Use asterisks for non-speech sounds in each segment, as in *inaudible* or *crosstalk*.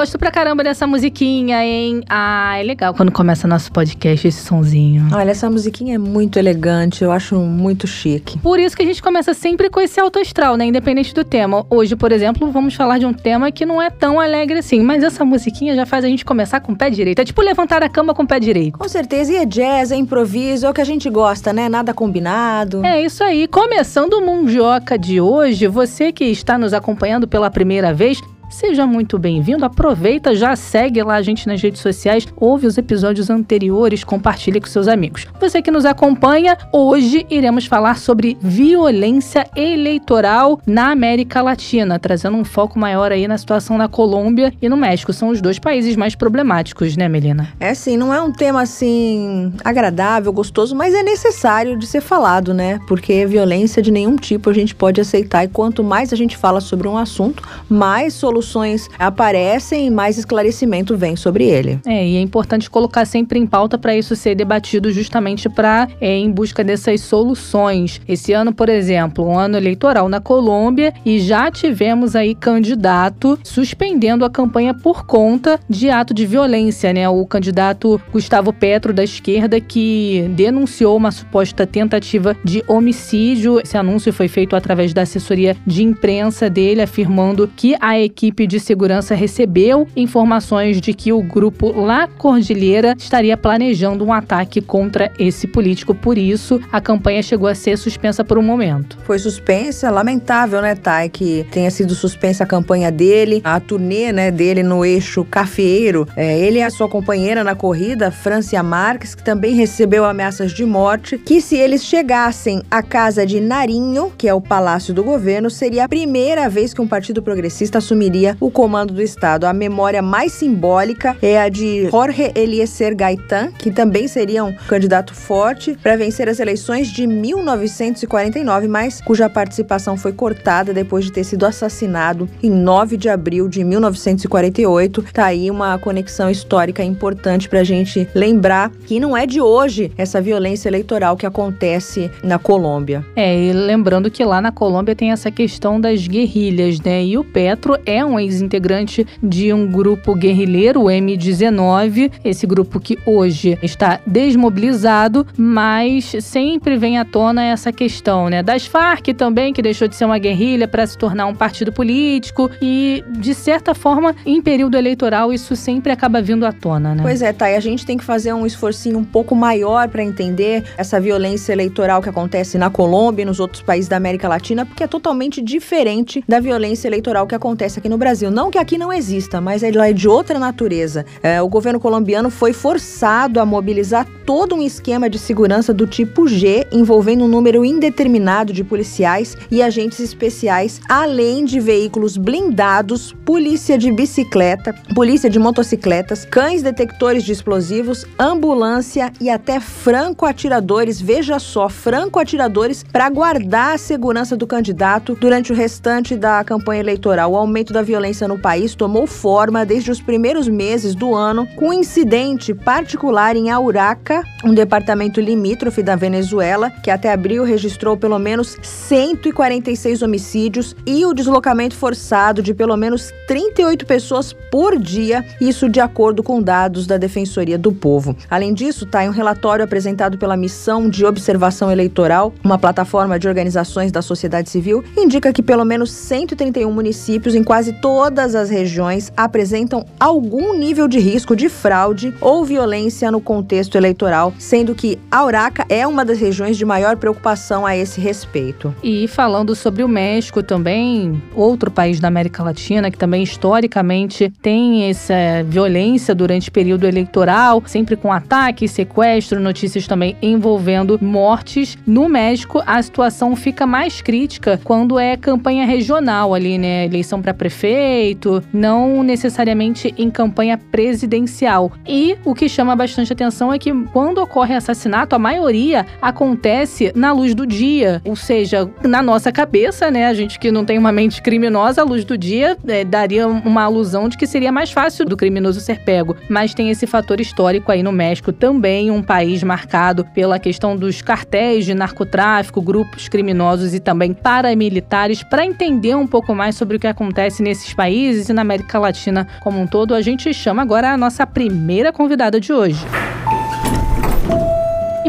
Gosto pra caramba dessa musiquinha, hein? Ah, é legal quando começa nosso podcast esse sonzinho. Olha, essa musiquinha é muito elegante, eu acho muito chique. Por isso que a gente começa sempre com esse alto astral, né? Independente do tema. Hoje, por exemplo, vamos falar de um tema que não é tão alegre assim, mas essa musiquinha já faz a gente começar com o pé direito. É tipo levantar a cama com o pé direito. Com certeza, e é jazz, é improviso, é o que a gente gosta, né? Nada combinado. É isso aí. Começando o Mundioca de hoje, você que está nos acompanhando pela primeira vez, Seja muito bem-vindo. Aproveita, já segue lá a gente nas redes sociais, ouve os episódios anteriores, compartilhe com seus amigos. Você que nos acompanha, hoje iremos falar sobre violência eleitoral na América Latina, trazendo um foco maior aí na situação na Colômbia e no México. São os dois países mais problemáticos, né, Melina? É sim, não é um tema assim agradável, gostoso, mas é necessário de ser falado, né? Porque violência de nenhum tipo a gente pode aceitar e quanto mais a gente fala sobre um assunto, mais soluções soluções aparecem e mais esclarecimento vem sobre ele. É, e é importante colocar sempre em pauta para isso ser debatido justamente para é, em busca dessas soluções. Esse ano, por exemplo, um ano eleitoral na Colômbia e já tivemos aí candidato suspendendo a campanha por conta de ato de violência, né? O candidato Gustavo Petro da esquerda que denunciou uma suposta tentativa de homicídio. Esse anúncio foi feito através da assessoria de imprensa dele, afirmando que a equipe equipe de segurança recebeu informações de que o grupo La Cordilheira estaria planejando um ataque contra esse político. Por isso, a campanha chegou a ser suspensa por um momento. Foi suspensa, lamentável, né, Thay, que tenha sido suspensa a campanha dele, a turnê, né, dele no eixo cafeiro. É, ele e a sua companheira na corrida, Francia Marques, que também recebeu ameaças de morte, que se eles chegassem à casa de Narinho, que é o palácio do governo, seria a primeira vez que um partido progressista assumiria assumiria o comando do Estado. A memória mais simbólica é a de Jorge Eliezer Gaitan, que também seria um candidato forte para vencer as eleições de 1949, mas cuja participação foi cortada depois de ter sido assassinado em 9 de abril de 1948. Tá aí uma conexão histórica importante para a gente lembrar que não é de hoje essa violência eleitoral que acontece na Colômbia. É, e lembrando que lá na Colômbia tem essa questão das guerrilhas, né? E o Petro é um um ex-integrante de um grupo guerrilheiro, o M19, esse grupo que hoje está desmobilizado, mas sempre vem à tona essa questão, né? Das Farc também, que deixou de ser uma guerrilha para se tornar um partido político e, de certa forma, em período eleitoral, isso sempre acaba vindo à tona, né? Pois é, Thay, a gente tem que fazer um esforcinho um pouco maior para entender essa violência eleitoral que acontece na Colômbia e nos outros países da América Latina, porque é totalmente diferente da violência eleitoral que acontece aqui no Brasil. Não que aqui não exista, mas ela é de outra natureza. É, o governo colombiano foi forçado a mobilizar todo um esquema de segurança do tipo G, envolvendo um número indeterminado de policiais e agentes especiais, além de veículos blindados, polícia de bicicleta, polícia de motocicletas, cães detectores de explosivos, ambulância e até franco-atiradores. Veja só, franco-atiradores para guardar a segurança do candidato durante o restante da campanha eleitoral. O aumento da violência no país tomou forma desde os primeiros meses do ano, com um incidente particular em Auraca, um departamento limítrofe da Venezuela, que até abril registrou pelo menos 146 homicídios e o deslocamento forçado de pelo menos 38 pessoas por dia, isso de acordo com dados da Defensoria do Povo. Além disso, está em um relatório apresentado pela Missão de Observação Eleitoral, uma plataforma de organizações da sociedade civil, indica que pelo menos 131 municípios em quase todas as regiões apresentam algum nível de risco de fraude ou violência no contexto eleitoral, sendo que Auraca é uma das regiões de maior preocupação a esse respeito. E falando sobre o México também, outro país da América Latina que também historicamente tem essa violência durante o período eleitoral, sempre com ataques, sequestro, notícias também envolvendo mortes. No México, a situação fica mais crítica quando é campanha regional ali, né? Eleição para prefeito feito, não necessariamente em campanha presidencial. E o que chama bastante atenção é que quando ocorre assassinato, a maioria acontece na luz do dia, ou seja, na nossa cabeça, né? A gente que não tem uma mente criminosa, a luz do dia é, daria uma alusão de que seria mais fácil do criminoso ser pego. Mas tem esse fator histórico aí no México também, um país marcado pela questão dos cartéis de narcotráfico, grupos criminosos e também paramilitares. Para entender um pouco mais sobre o que acontece nesses países e na América Latina como um todo, a gente chama agora a nossa primeira convidada de hoje.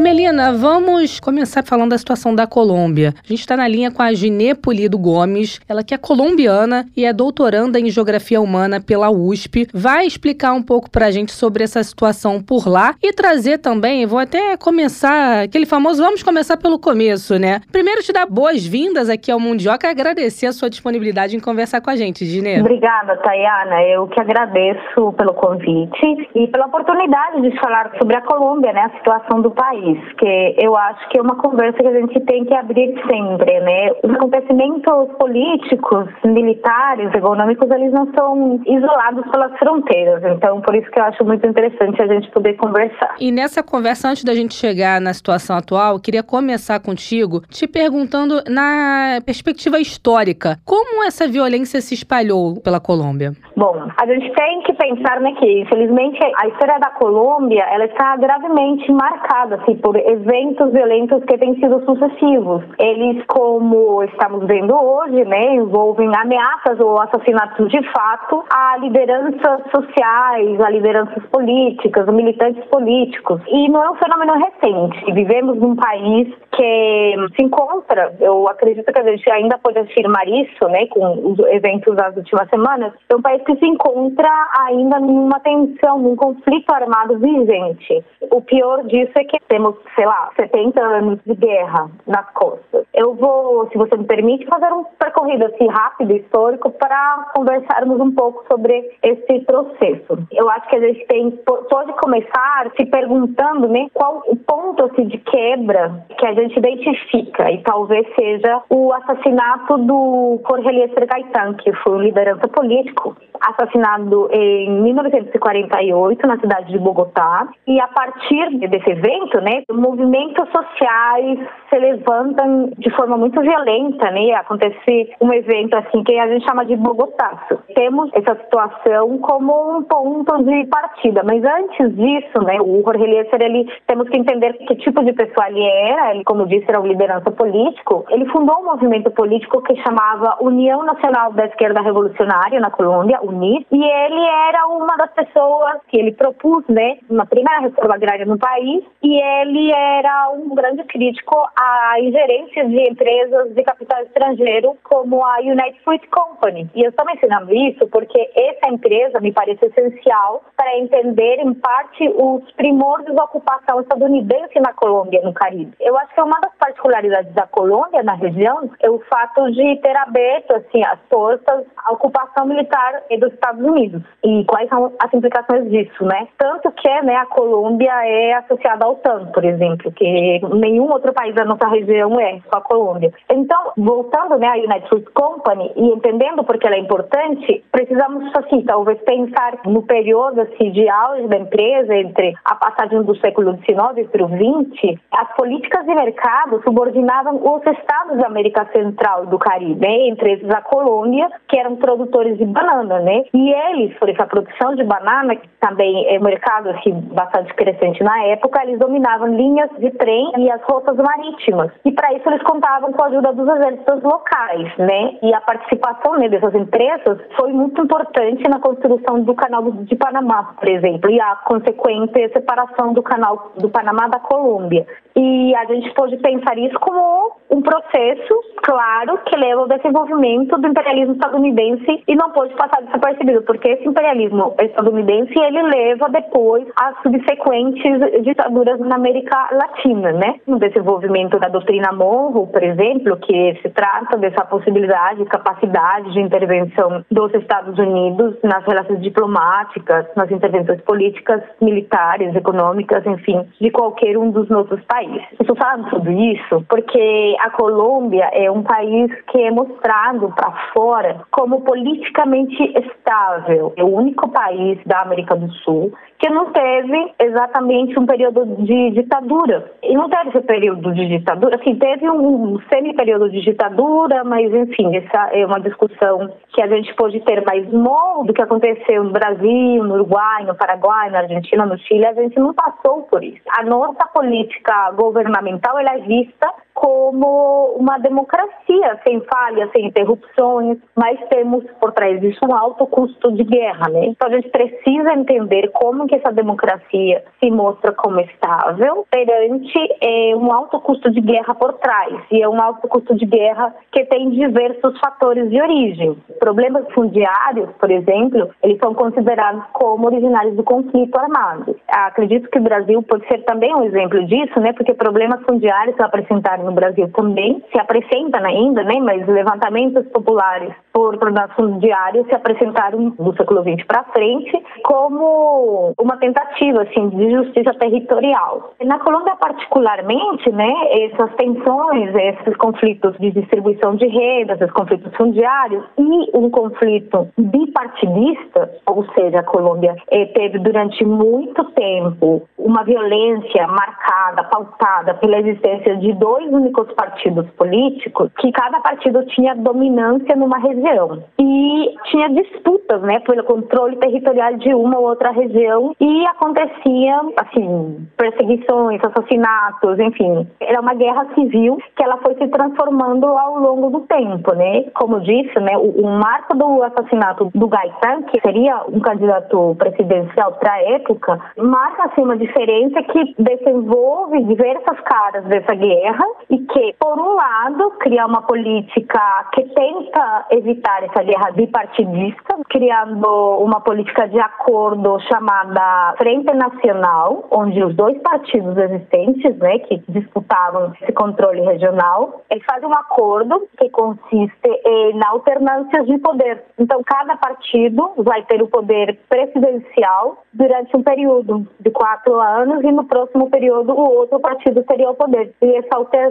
Melina, vamos começar falando da situação da Colômbia. A gente está na linha com a Ginê Polido Gomes, ela que é colombiana e é doutoranda em Geografia Humana pela USP. Vai explicar um pouco para a gente sobre essa situação por lá e trazer também, vou até começar aquele famoso, vamos começar pelo começo, né? Primeiro te dar boas-vindas aqui ao Mundioca e agradecer a sua disponibilidade em conversar com a gente, Ginê. Obrigada, Tayana. Eu que agradeço pelo convite e pela oportunidade de falar sobre a Colômbia, né, a situação do país que eu acho que é uma conversa que a gente tem que abrir sempre, né? Os acontecimentos políticos, militares, econômicos, eles não são isolados pelas fronteiras. Então, por isso que eu acho muito interessante a gente poder conversar. E nessa conversa, antes da gente chegar na situação atual, queria começar contigo te perguntando na perspectiva histórica, como essa violência se espalhou pela Colômbia? Bom, a gente tem que pensar né, que, infelizmente, a história da Colômbia ela está gravemente marcada assim, por eventos violentos que têm sido sucessivos. Eles, como estamos vendo hoje, né, envolvem ameaças ou assassinatos de fato a lideranças sociais, a lideranças políticas, a militantes políticos. E não é um fenômeno recente. Vivemos num país que se encontra, eu acredito que a gente ainda pode afirmar isso, né, com os eventos das últimas semanas, é um país que se encontra ainda numa tensão, num conflito armado vigente. O pior disso é que temos sei lá, 70 anos de guerra nas costas. Eu vou, se você me permite, fazer um percorrido assim rápido, histórico, para conversarmos um pouco sobre esse processo. Eu acho que a gente tem, pode começar se perguntando né, qual o ponto assim, de quebra que a gente identifica, e talvez seja o assassinato do Jorge Eliezer Gaitán, que foi um liderança político, assassinado em 1948 na cidade de Bogotá. E a partir desse evento, né, movimentos sociais se levantam de forma muito violenta, né? Acontece um evento assim que a gente chama de Bogotaço. Temos essa situação como um ponto de partida, mas antes disso, né, o Jorge Eliezer, ele temos que entender que tipo de pessoa ele era, ele como disse era um liderança político. Ele fundou um movimento político que chamava União Nacional da Esquerda Revolucionária na Colômbia, UNIR, e ele era uma das pessoas que ele propôs, né, uma primeira reforma agrária no país, e ele era um grande crítico à ingerência de empresas de capital estrangeiro como a United Fruit Company. E eu estou mencionando isso porque essa empresa me parece essencial para entender, em parte, os primórdios da ocupação estadunidense na Colômbia, no Caribe. Eu acho que uma das particularidades da Colômbia na região é o fato de ter aberto assim, as portas à ocupação militar dos Estados Unidos. E quais são as implicações disso, né? Tanto que né, a Colômbia é associada ao OTAN, por exemplo, que nenhum outro país da nossa região é, só a Colômbia. Então, voltando né, à United Fruit Company e entendendo porque ela é importante, precisamos, assim, talvez pensar no período assim, de auge da empresa, entre a passagem do século XIX para o XX, as políticas de mercado subordinavam os estados da América Central e do Caribe, né, entre eles a Colômbia, que eram produtores de banana, né? E eles, por essa produção de banana, que também é um mercado assim, bastante crescente na época, eles dominavam linhas de trem e as rotas marítimas. E para isso eles contavam com a ajuda dos exércitos locais, né? E a participação né, dessas empresas foi muito importante na construção do canal de Panamá, por exemplo, e a consequente separação do canal do Panamá da Colômbia. E a gente pode pensar isso como um processo, claro, que leva ao desenvolvimento do imperialismo estadunidense e não pode passar desapercebido, porque esse imperialismo estadunidense ele leva depois às subsequentes ditaduras na América Latina, né? No desenvolvimento da doutrina Monroe, por exemplo, que se trata dessa possibilidade, capacidade de intervenção dos Estados Unidos nas relações diplomáticas, nas intervenções políticas, militares, econômicas, enfim, de qualquer um dos nossos países. Estou falando tudo isso porque a Colômbia é um país que é mostrado para fora como politicamente estável. É o único país da América do Sul que não teve exatamente um período de ditadura. E não teve esse período de ditadura, assim, teve um semi-período de ditadura, mas enfim, essa é uma discussão que a gente pode ter mais no do que aconteceu no Brasil, no Uruguai, no Paraguai, na Argentina, no Chile, a gente não passou por isso. A nossa política governamental ela é vista como uma democracia sem falhas, sem interrupções, mas temos por trás disso um alto custo de guerra, né? Então a gente precisa entender como que essa democracia se mostra como estável perante é, um alto custo de guerra por trás e é um alto custo de guerra que tem diversos fatores de origem. Problemas fundiários, por exemplo, eles são considerados como originários do conflito armado. Acredito que o Brasil pode ser também um exemplo disso, né? Porque problemas fundiários são apresentados no Brasil também, se apresentam ainda, né, mas levantamentos populares por produção diária se apresentaram do século XX para frente como uma tentativa assim de justiça territorial. Na Colômbia particularmente, né, essas tensões, esses conflitos de distribuição de renda, esses conflitos fundiários e um conflito bipartidista, ou seja, a Colômbia eh, teve durante muito tempo uma violência marcada, pautada pela existência de dois únicos partidos políticos, que cada partido tinha dominância numa região. E tinha disputas, né, pelo controle territorial de uma ou outra região e aconteciam, assim, perseguições, assassinatos, enfim. Era uma guerra civil que ela foi se transformando ao longo do tempo, né? Como disse, né, o, o marco do assassinato do Gaetan, que seria um candidato presidencial para a época, marca assim uma diferença que desenvolve diversas caras dessa guerra e que, por um lado, cria uma política que tenta evitar essa guerra bipartidista, criando uma política de acordo chamada Frente Nacional, onde os dois partidos existentes, né, que disputavam esse controle regional, eles fazem um acordo que consiste em alternâncias de poder. Então, cada partido vai ter o poder presidencial durante um período de quatro anos e no próximo período o outro partido teria o poder. E essa alternância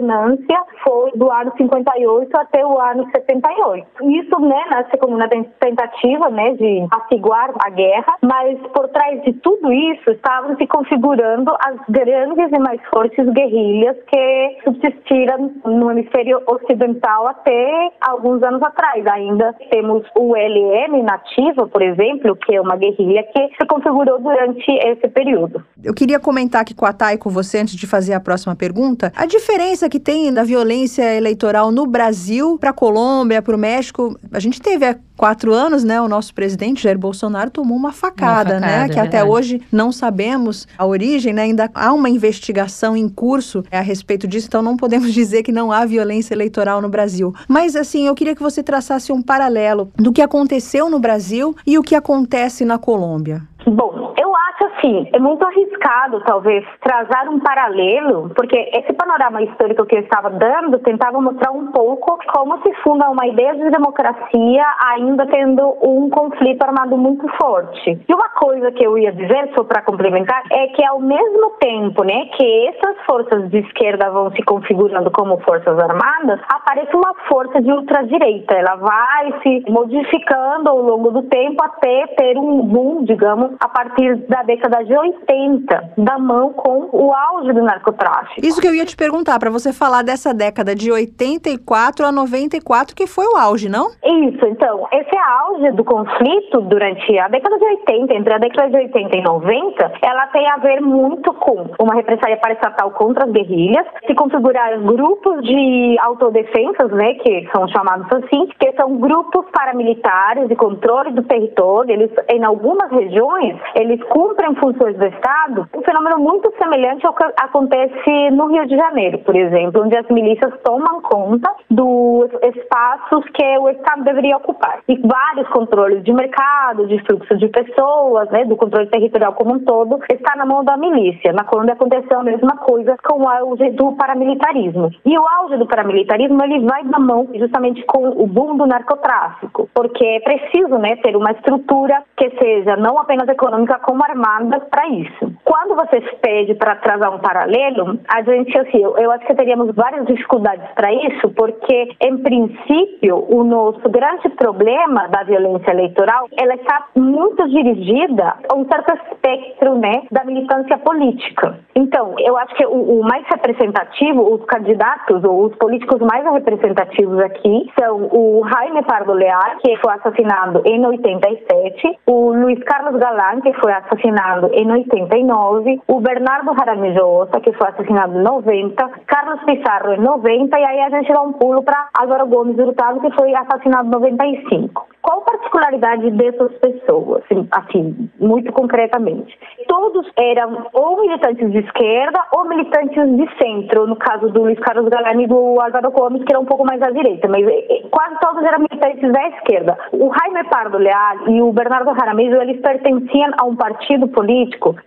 foi do ano 58 até o ano 78. Isso, né, nasce como uma tentativa, né, de apaciguar a guerra, mas por trás de tudo isso estavam se configurando as grandes e mais fortes guerrilhas que subsistiram no hemisfério ocidental até alguns anos atrás. Ainda temos o LN nativa, por exemplo, que é uma guerrilha que se configurou durante esse período. Eu queria comentar aqui com a Thay, com você, antes de fazer a próxima pergunta, a diferença que tem da violência eleitoral no Brasil para a Colômbia, para o México. A gente teve há quatro anos, né? O nosso presidente Jair Bolsonaro tomou uma facada, uma facada né? Que é até hoje não sabemos a origem, né? Ainda há uma investigação em curso a respeito disso, então não podemos *laughs* dizer que não há violência eleitoral no Brasil. Mas assim, eu queria que você traçasse um paralelo do que aconteceu no Brasil e o que acontece na Colômbia. Bom, eu acho assim, é muito arriscado talvez trazer um paralelo, porque esse panorama histórico que eu estava dando tentava mostrar um pouco como se funda uma ideia de democracia ainda tendo um conflito armado muito forte. E uma coisa que eu ia dizer, só para complementar, é que ao mesmo tempo né, que essas forças de esquerda vão se configurando como forças armadas, aparece uma força de ultradireita. Ela vai se modificando ao longo do tempo até ter um boom, digamos, a partir da década de 80, da mão com o auge do narcotráfico. Isso que eu ia te perguntar, para você falar dessa década de 84 a 94, que foi o auge, não? Isso, então, esse auge do conflito durante a década de 80, entre a década de 80 e 90, ela tem a ver muito com uma represália paraestatal contra as guerrilhas, se configurar grupos de autodefensas, né, que são chamados assim, que são grupos paramilitares de controle do território, eles em algumas regiões eles cumprem funções do Estado, um fenômeno muito semelhante ao que acontece no Rio de Janeiro, por exemplo, onde as milícias tomam conta dos espaços que o Estado deveria ocupar. E vários controles de mercado, de fluxo de pessoas, né, do controle territorial como um todo, está na mão da milícia. Na Colômbia aconteceu a mesma coisa com o auge do paramilitarismo. E o auge do paramilitarismo ele vai na mão justamente com o boom do narcotráfico, porque é preciso né, ter uma estrutura que seja não apenas econômica como armada para isso. Quando você pede para trazer um paralelo, a gente, assim, eu, acho que teríamos várias dificuldades para isso, porque, em princípio, o nosso grande problema da violência eleitoral, ela está muito dirigida a um certo espectro, né, da militância política. Então, eu acho que o, o mais representativo, os candidatos ou os políticos mais representativos aqui são o Jaime Pardo Leal, que foi assassinado em 87, o Luiz Carlos Galán, que foi assassinado em 89, o Bernardo Jaramillo Ossa, que foi assassinado em 90, Carlos Pizarro em 90, e aí a gente dá um pulo para Álvaro Gomes Hurtado, que foi assassinado em 95. Qual a particularidade dessas pessoas, assim, assim, muito concretamente? Todos eram ou militantes de esquerda ou militantes de centro, no caso do Luiz Carlos Galani e do Álvaro Gomes, que era um pouco mais à direita, mas eh, eh, quase todos eram militantes da esquerda. O Jaime Pardo Leal e o Bernardo Jaramillo, eles pertenciam a um partido político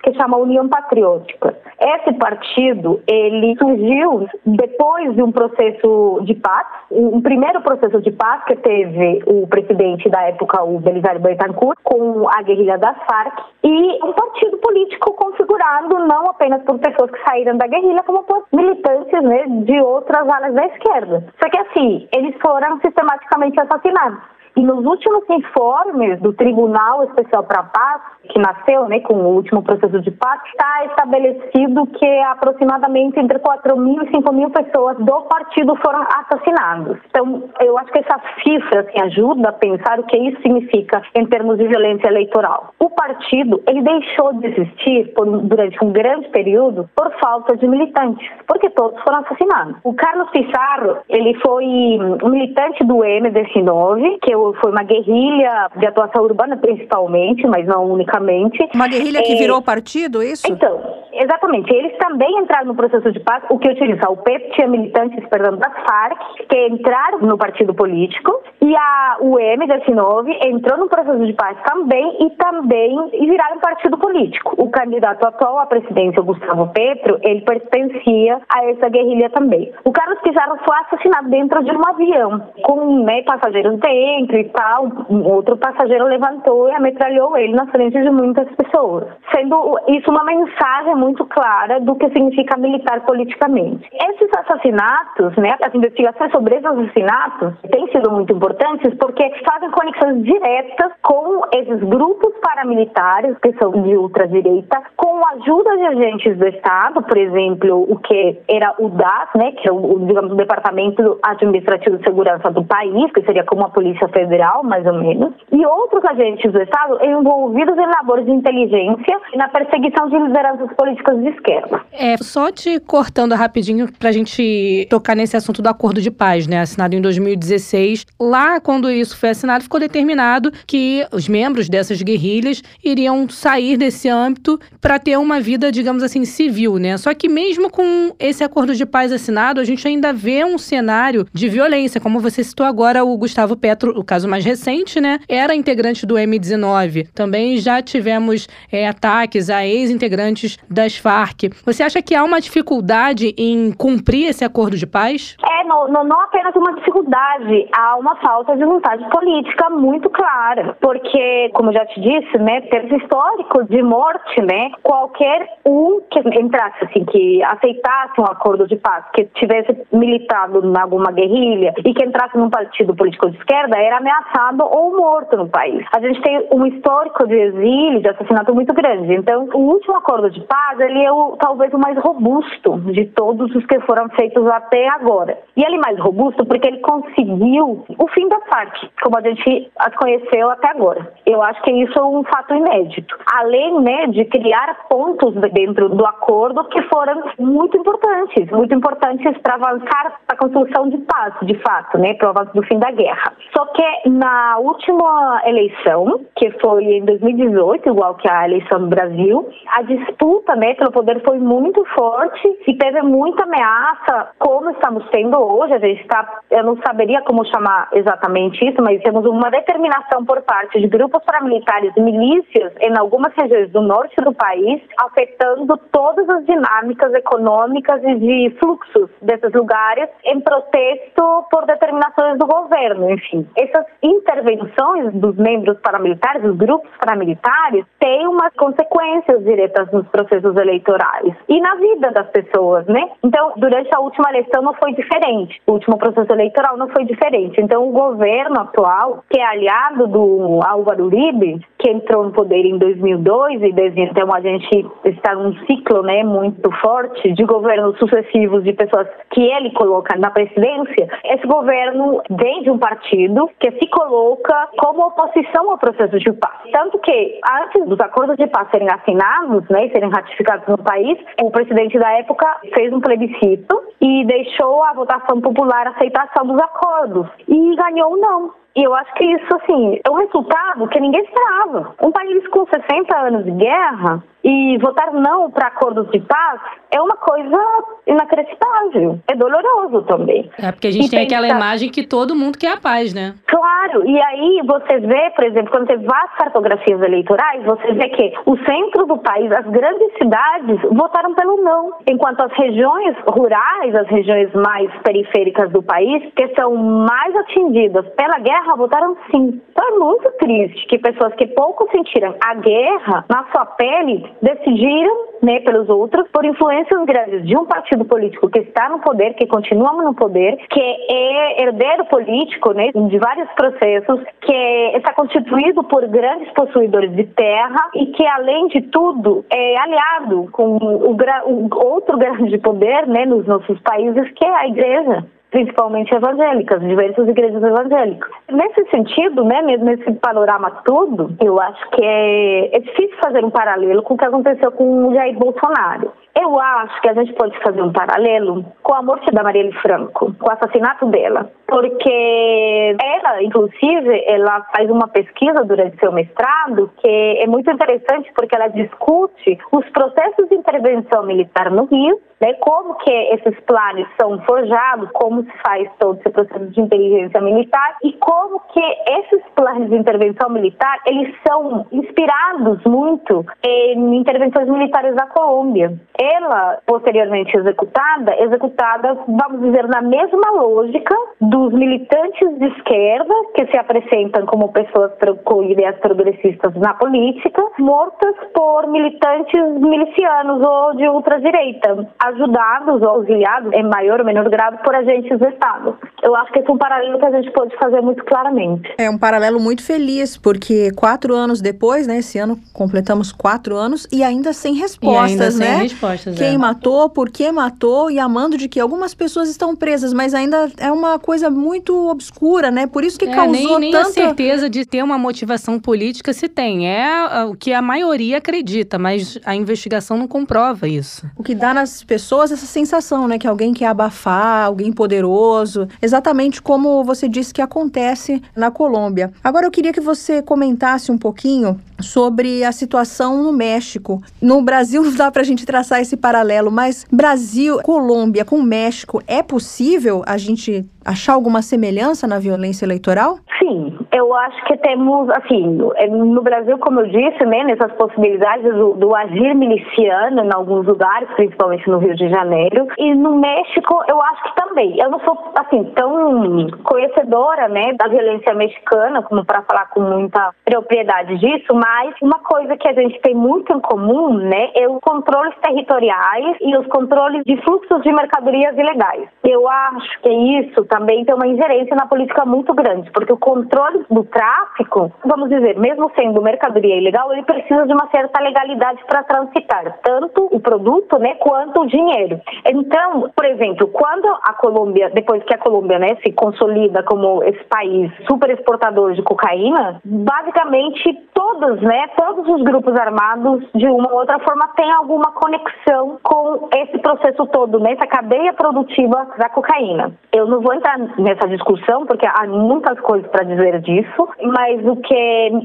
que chama União Patriótica. Esse partido, ele surgiu depois de um processo de paz, um primeiro processo de paz que teve o presidente da época, o Belisário Betancourt, com a guerrilha das Farc, e um partido político configurado não apenas por pessoas que saíram da guerrilha, como por militantes né, de outras áreas da esquerda. Só que assim, eles foram sistematicamente assassinados. E nos últimos informes do Tribunal Especial para a Paz, que nasceu né, com o último processo de paz, está estabelecido que aproximadamente entre 4 mil e 5 mil pessoas do partido foram assassinadas. Então, eu acho que essa cifra assim, ajuda a pensar o que isso significa em termos de violência eleitoral. O partido ele deixou de existir por, durante um grande período por falta de militantes, porque todos foram assassinados. O Carlos Pizarro ele foi um militante do MDC9, que foi uma guerrilha de atuação urbana principalmente, mas não unicamente. Uma guerrilha que é... virou partido, isso? Então, exatamente. Eles também entraram no processo de paz, o que eu utilizo. O PEP tinha militantes, perdão, das Farc, que entraram no partido político, e a UM, da Sinov, entrou no processo de paz também, e também e viraram partido político. O candidato atual à presidência, Gustavo Petro, ele pertencia a essa guerrilha também. O Carlos Pizarro foi assassinado dentro de um avião, com né, passageiros dentro, tal, um outro passageiro levantou e ametralhou ele na frente de muitas pessoas. Sendo isso uma mensagem muito clara do que significa militar politicamente. Esses assassinatos, né, as investigações sobre esses assassinatos têm sido muito importantes porque fazem conexões diretas com esses grupos paramilitares que são de ultradireita, com a ajuda de agentes do Estado, por exemplo, o que era o DAS, né, que é o, digamos, o Departamento Administrativo de Segurança do país, que seria como a Polícia Federal federal, mais ou menos, e outros agentes do Estado envolvidos em labores de inteligência e na perseguição de lideranças políticas de esquerda. É, só te cortando rapidinho para a gente tocar nesse assunto do acordo de paz, né, assinado em 2016. Lá, quando isso foi assinado, ficou determinado que os membros dessas guerrilhas iriam sair desse âmbito para ter uma vida, digamos assim, civil, né? Só que mesmo com esse acordo de paz assinado, a gente ainda vê um cenário de violência, como você citou agora o Gustavo Petro, o caso mais recente, né, era integrante do M19. Também já tivemos é, ataques a ex-integrantes das Farc. Você acha que há uma dificuldade em cumprir esse acordo de paz? É, não, não, não apenas uma dificuldade, há uma falta de vontade política muito clara. Porque, como já te disse, né, teve histórico de morte, né? Qualquer um que entrasse, assim, que aceitasse um acordo de paz, que tivesse militado em alguma guerrilha e que entrasse num partido político de esquerda, era ameaçado ou morto no país. A gente tem um histórico de exílio, de assassinato muito grande. Então, o último acordo de paz, ele é o, talvez o mais robusto de todos os que foram feitos até agora. E ele é mais robusto porque ele conseguiu o fim da FARC, como a gente as conheceu até agora. Eu acho que isso é um fato inédito. Além, né, de criar pontos dentro do acordo que foram muito importantes, muito importantes para avançar a construção de paz, de fato, né, para o avanço do fim da guerra. Só que na última eleição, que foi em 2018, igual que a eleição no Brasil. A disputa né, pelo poder foi muito forte e teve muita ameaça, como estamos tendo hoje. A gente está, eu não saberia como chamar exatamente isso, mas temos uma determinação por parte de grupos paramilitares e milícias em algumas regiões do norte do país, afetando todas as dinâmicas econômicas e de fluxos desses lugares em protesto por determinações do governo. Enfim, essas intervenções dos membros paramilitares, dos grupos paramilitares, têm umas consequências diretas nos processos eleitorais e na vida das pessoas, né? Então, durante a última eleição não foi diferente. O último processo eleitoral não foi diferente. Então, o governo atual, que é aliado do Álvaro Uribe, que entrou no poder em 2002 e desde então a gente está num ciclo, né, muito forte de governos sucessivos de pessoas que ele coloca na presidência. Esse governo vem de um partido que se coloca como oposição ao processo de paz. Tanto que antes dos acordos de paz serem assinados, né, e serem ratificados no país, o presidente da época fez um plebiscito e deixou a votação popular a aceitação dos acordos e ganhou não. E eu acho que isso, assim, é um resultado que ninguém esperava. Um país com 60 anos de guerra e votar não para acordos de paz é uma coisa inacreditável. É doloroso também. É porque a gente e tem aquela imagem que todo mundo quer a paz, né? Claro. E aí você vê, por exemplo, quando você vai às cartografias eleitorais, você vê que o centro do país, as grandes cidades, votaram pelo não. Enquanto as regiões rurais, as regiões mais periféricas do país, que são mais atingidas pela guerra, votaram sim. Então é muito triste que pessoas que pouco sentiram a guerra na sua pele decidiram, né, pelos outros, por influências grandes de um partido político que está no poder, que continua no poder, que é herdeiro político, né, de vários processos, que está constituído por grandes possuidores de terra e que, além de tudo, é aliado com o, o outro *laughs* grande poder, né, nos nossos países, que é a igreja principalmente evangélicas, diversas igrejas evangélicas. Nesse sentido, né, mesmo panorama todo, eu acho que é, é difícil fazer um paralelo com o que aconteceu com o Jair Bolsonaro. Eu acho que a gente pode fazer um paralelo com a morte da Marielle Franco, com o assassinato dela, porque ela, inclusive, ela faz uma pesquisa durante seu mestrado que é muito interessante porque ela discute os processos de intervenção militar no Rio, né, como que esses planos são forjados, como se faz todo esse processo de inteligência militar e como que esses planos de intervenção militar eles são inspirados muito em intervenções militares da Colômbia. Ela, posteriormente executada, executada, vamos dizer, na mesma lógica dos militantes de esquerda, que se apresentam como pessoas com ideias progressistas na política, mortas por militantes milicianos ou de ultradireita, ajudados ou auxiliados, em maior ou menor grado, por agentes do Estado. Eu acho que esse é um paralelo que a gente pode fazer muito claramente. É um paralelo muito feliz, porque quatro anos depois, né, esse ano completamos quatro anos e ainda sem respostas, ainda né? Sem respostas respostas. Quem é. matou, por que matou e amando de que algumas pessoas estão presas, mas ainda é uma coisa muito obscura, né? Por isso que é, causou nem, nem tanta... a certeza de ter uma motivação política se tem. É o que a maioria acredita, mas a investigação não comprova isso. O que dá nas pessoas essa sensação, né? Que alguém quer abafar, alguém poderoso. Exatamente como você disse que acontece na Colômbia. Agora eu queria que você comentasse um pouquinho sobre a situação no México. No Brasil *laughs* não dá pra gente traçar esse paralelo, mas Brasil, Colômbia com México, é possível a gente achar alguma semelhança na violência eleitoral? Sim, eu acho que temos, assim, no Brasil, como eu disse, né, nessas possibilidades do, do, agir miliciano em alguns lugares, principalmente no Rio de Janeiro, e no México eu acho que também. Eu não sou, assim, tão conhecedora, né, da violência mexicana, como para falar com muita propriedade disso, mas uma coisa que a gente tem muito em comum, né, é os controles territoriais e os controles de fluxos de mercadorias ilegais. Eu acho que isso também tem uma ingerência na política muito grande, porque o controle do tráfico, vamos dizer, mesmo sendo mercadoria ilegal, ele precisa de uma certa legalidade para transitar, tanto o produto, né, quanto o dinheiro. Então, por exemplo, quando a Colômbia, depois que a Colômbia, né, se consolida como esse país super exportador de cocaína, basicamente todos, né, todos os grupos armados de uma ou outra forma têm alguma conexão com esse processo todo, né, cadeia produtiva da cocaína. Eu não vou entrar nessa discussão porque há muitas coisas para dizer disso mas o que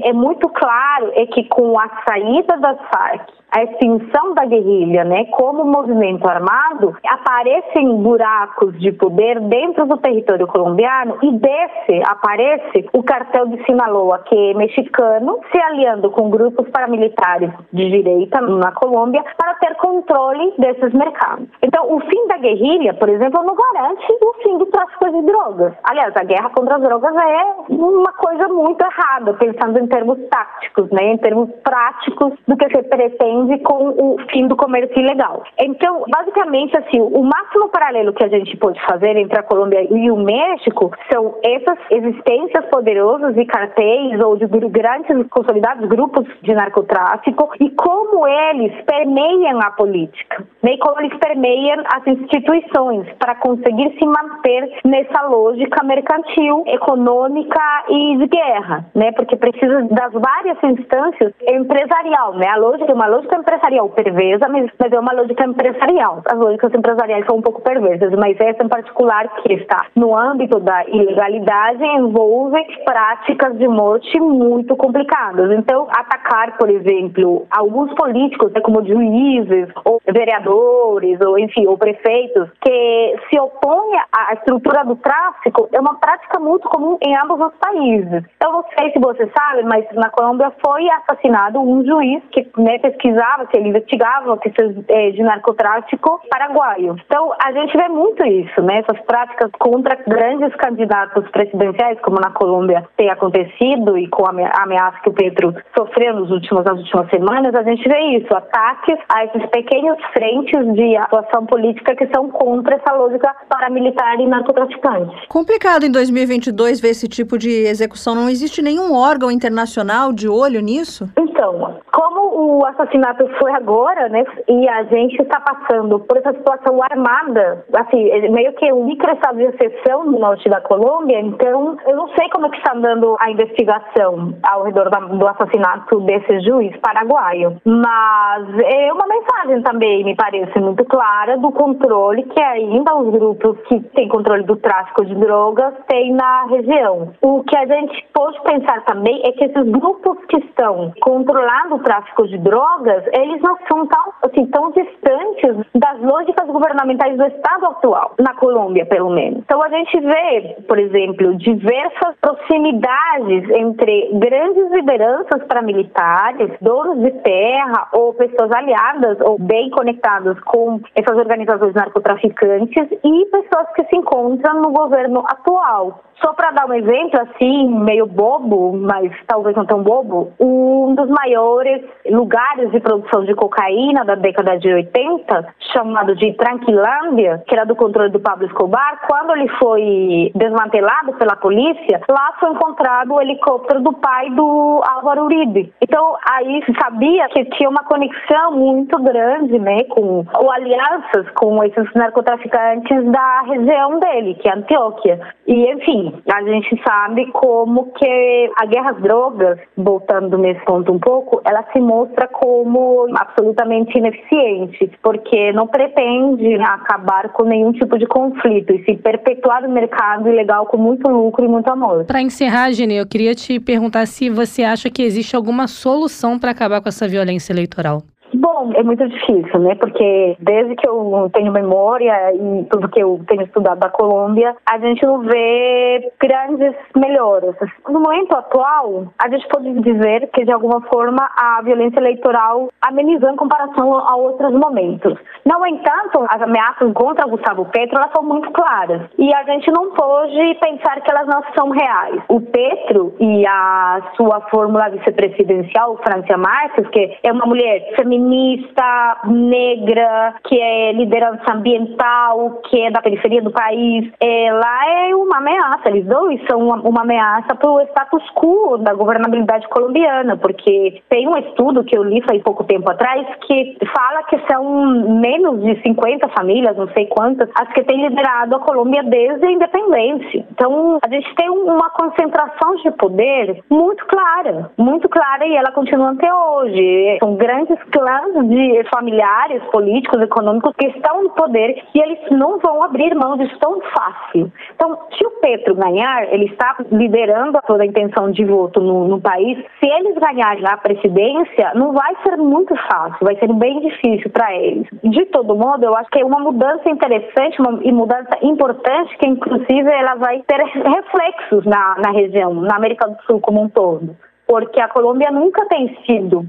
é muito claro é que com a saída das Farc a extinção da guerrilha, né, como movimento armado, aparecem buracos de poder dentro do território colombiano e desse aparece o cartel de Sinaloa, que é mexicano, se aliando com grupos paramilitares de direita na Colômbia para ter controle desses mercados. Então, o fim da guerrilha, por exemplo, não garante o fim do tráfico de drogas. Aliás, a guerra contra as drogas é uma coisa muito errada, pensando em termos táticos, né, em termos práticos do que se pretende com o fim do comércio ilegal. Então, basicamente, assim, o máximo paralelo que a gente pode fazer entre a Colômbia e o México são essas existências poderosas de cartéis ou de grandes consolidados grupos de narcotráfico e como eles permeiam a política, né? e como eles permeiam as instituições para conseguir se manter nessa lógica mercantil, econômica e de guerra, né? Porque precisa das várias instâncias empresarial, né? A lógica é uma lógica lógica empresarial perversa, mas, mas é uma lógica empresarial. As lógicas empresariais são um pouco perversas, mas essa em particular, que está no âmbito da ilegalidade, envolve práticas de morte muito complicadas. Então, atacar, por exemplo, alguns políticos, né, como juízes, ou vereadores, ou enfim, ou prefeitos, que se opõem à estrutura do tráfico, é uma prática muito comum em ambos os países. Eu não sei se você sabe, mas na Colômbia foi assassinado um juiz que né, pesquisa pesquisava, que ele investigava questões é, de narcotráfico paraguaio. Então, a gente vê muito isso, né? Essas práticas contra grandes candidatos presidenciais, como na Colômbia tem acontecido e com a ameaça que o Petro sofreu nos últimos, nas últimas semanas, a gente vê isso, ataques a esses pequenos frentes de atuação política que são contra essa lógica paramilitar e narcotraficante. Complicado em 2022 ver esse tipo de execução. Não existe nenhum órgão internacional de olho nisso? Então, como o assassinato foi agora, né, e a gente está passando por essa situação armada, assim, meio que um microestado de exceção no norte da Colômbia, então eu não sei como é que está andando a investigação ao redor do assassinato desse juiz paraguaio, mas é uma mensagem também, me parece muito clara, do controle que ainda os grupos que têm controle do tráfico de drogas têm na região. O que a gente pode pensar também é que esses grupos que estão controlando o tráfico de drogas, eles não são tão, assim, tão distantes das lógicas governamentais do Estado atual, na Colômbia, pelo menos. Então, a gente vê, por exemplo, diversas proximidades entre grandes lideranças paramilitares, donos de terra ou pessoas aliadas ou bem conectadas com essas organizações narcotraficantes e pessoas que se encontram no governo atual. Só para dar um exemplo assim, meio bobo, mas talvez não tão bobo, um dos maiores lugares de produção de cocaína da década de 80, chamado de Tranquilândia, que era do controle do Pablo Escobar, quando ele foi desmantelado pela polícia, lá foi encontrado o helicóptero do pai do Álvaro Uribe. Então, aí se sabia que tinha uma conexão muito grande, né, com ou alianças com esses narcotraficantes da região dele, que é Antioquia. E, enfim, a gente sabe como que a guerra às drogas, voltando nesse ponto um pouco, ela se mostra como absolutamente ineficiente, porque não pretende acabar com nenhum tipo de conflito e se perpetuar no mercado ilegal com muito lucro e muito amor. Para encerrar, Gene, eu queria te perguntar se você acha que existe alguma solução para acabar com essa violência eleitoral. Bom, é muito difícil, né? Porque desde que eu tenho memória e tudo que eu tenho estudado da Colômbia, a gente não vê grandes melhoras. No momento atual, a gente pode dizer que de alguma forma a violência eleitoral amenizou em comparação a outros momentos. No entanto, as ameaças contra Gustavo Petro elas são muito claras e a gente não pode pensar que elas não são reais. O Petro e a sua fórmula vice-presidencial, Francia Marques, que é uma mulher feminina feminista, negra, que é liderança ambiental, que é da periferia do país, ela é uma ameaça. Eles dois são uma, uma ameaça para o status quo da governabilidade colombiana, porque tem um estudo que eu li faz pouco tempo atrás que fala que são menos de 50 famílias, não sei quantas, as que têm liderado a Colômbia desde a independência. Então, a gente tem uma concentração de poder muito clara, muito clara e ela continua até hoje. São grandes clãs de familiares, políticos, econômicos que estão no poder e eles não vão abrir mão disso tão fácil. Então, se o Petro ganhar, ele está liderando toda a intenção de voto no, no país. Se eles ganharem a presidência, não vai ser muito fácil, vai ser bem difícil para eles. De todo modo, eu acho que é uma mudança interessante uma, e mudança importante que, inclusive, ela vai ter reflexos na, na região, na América do Sul como um todo. Porque a Colômbia nunca tem sido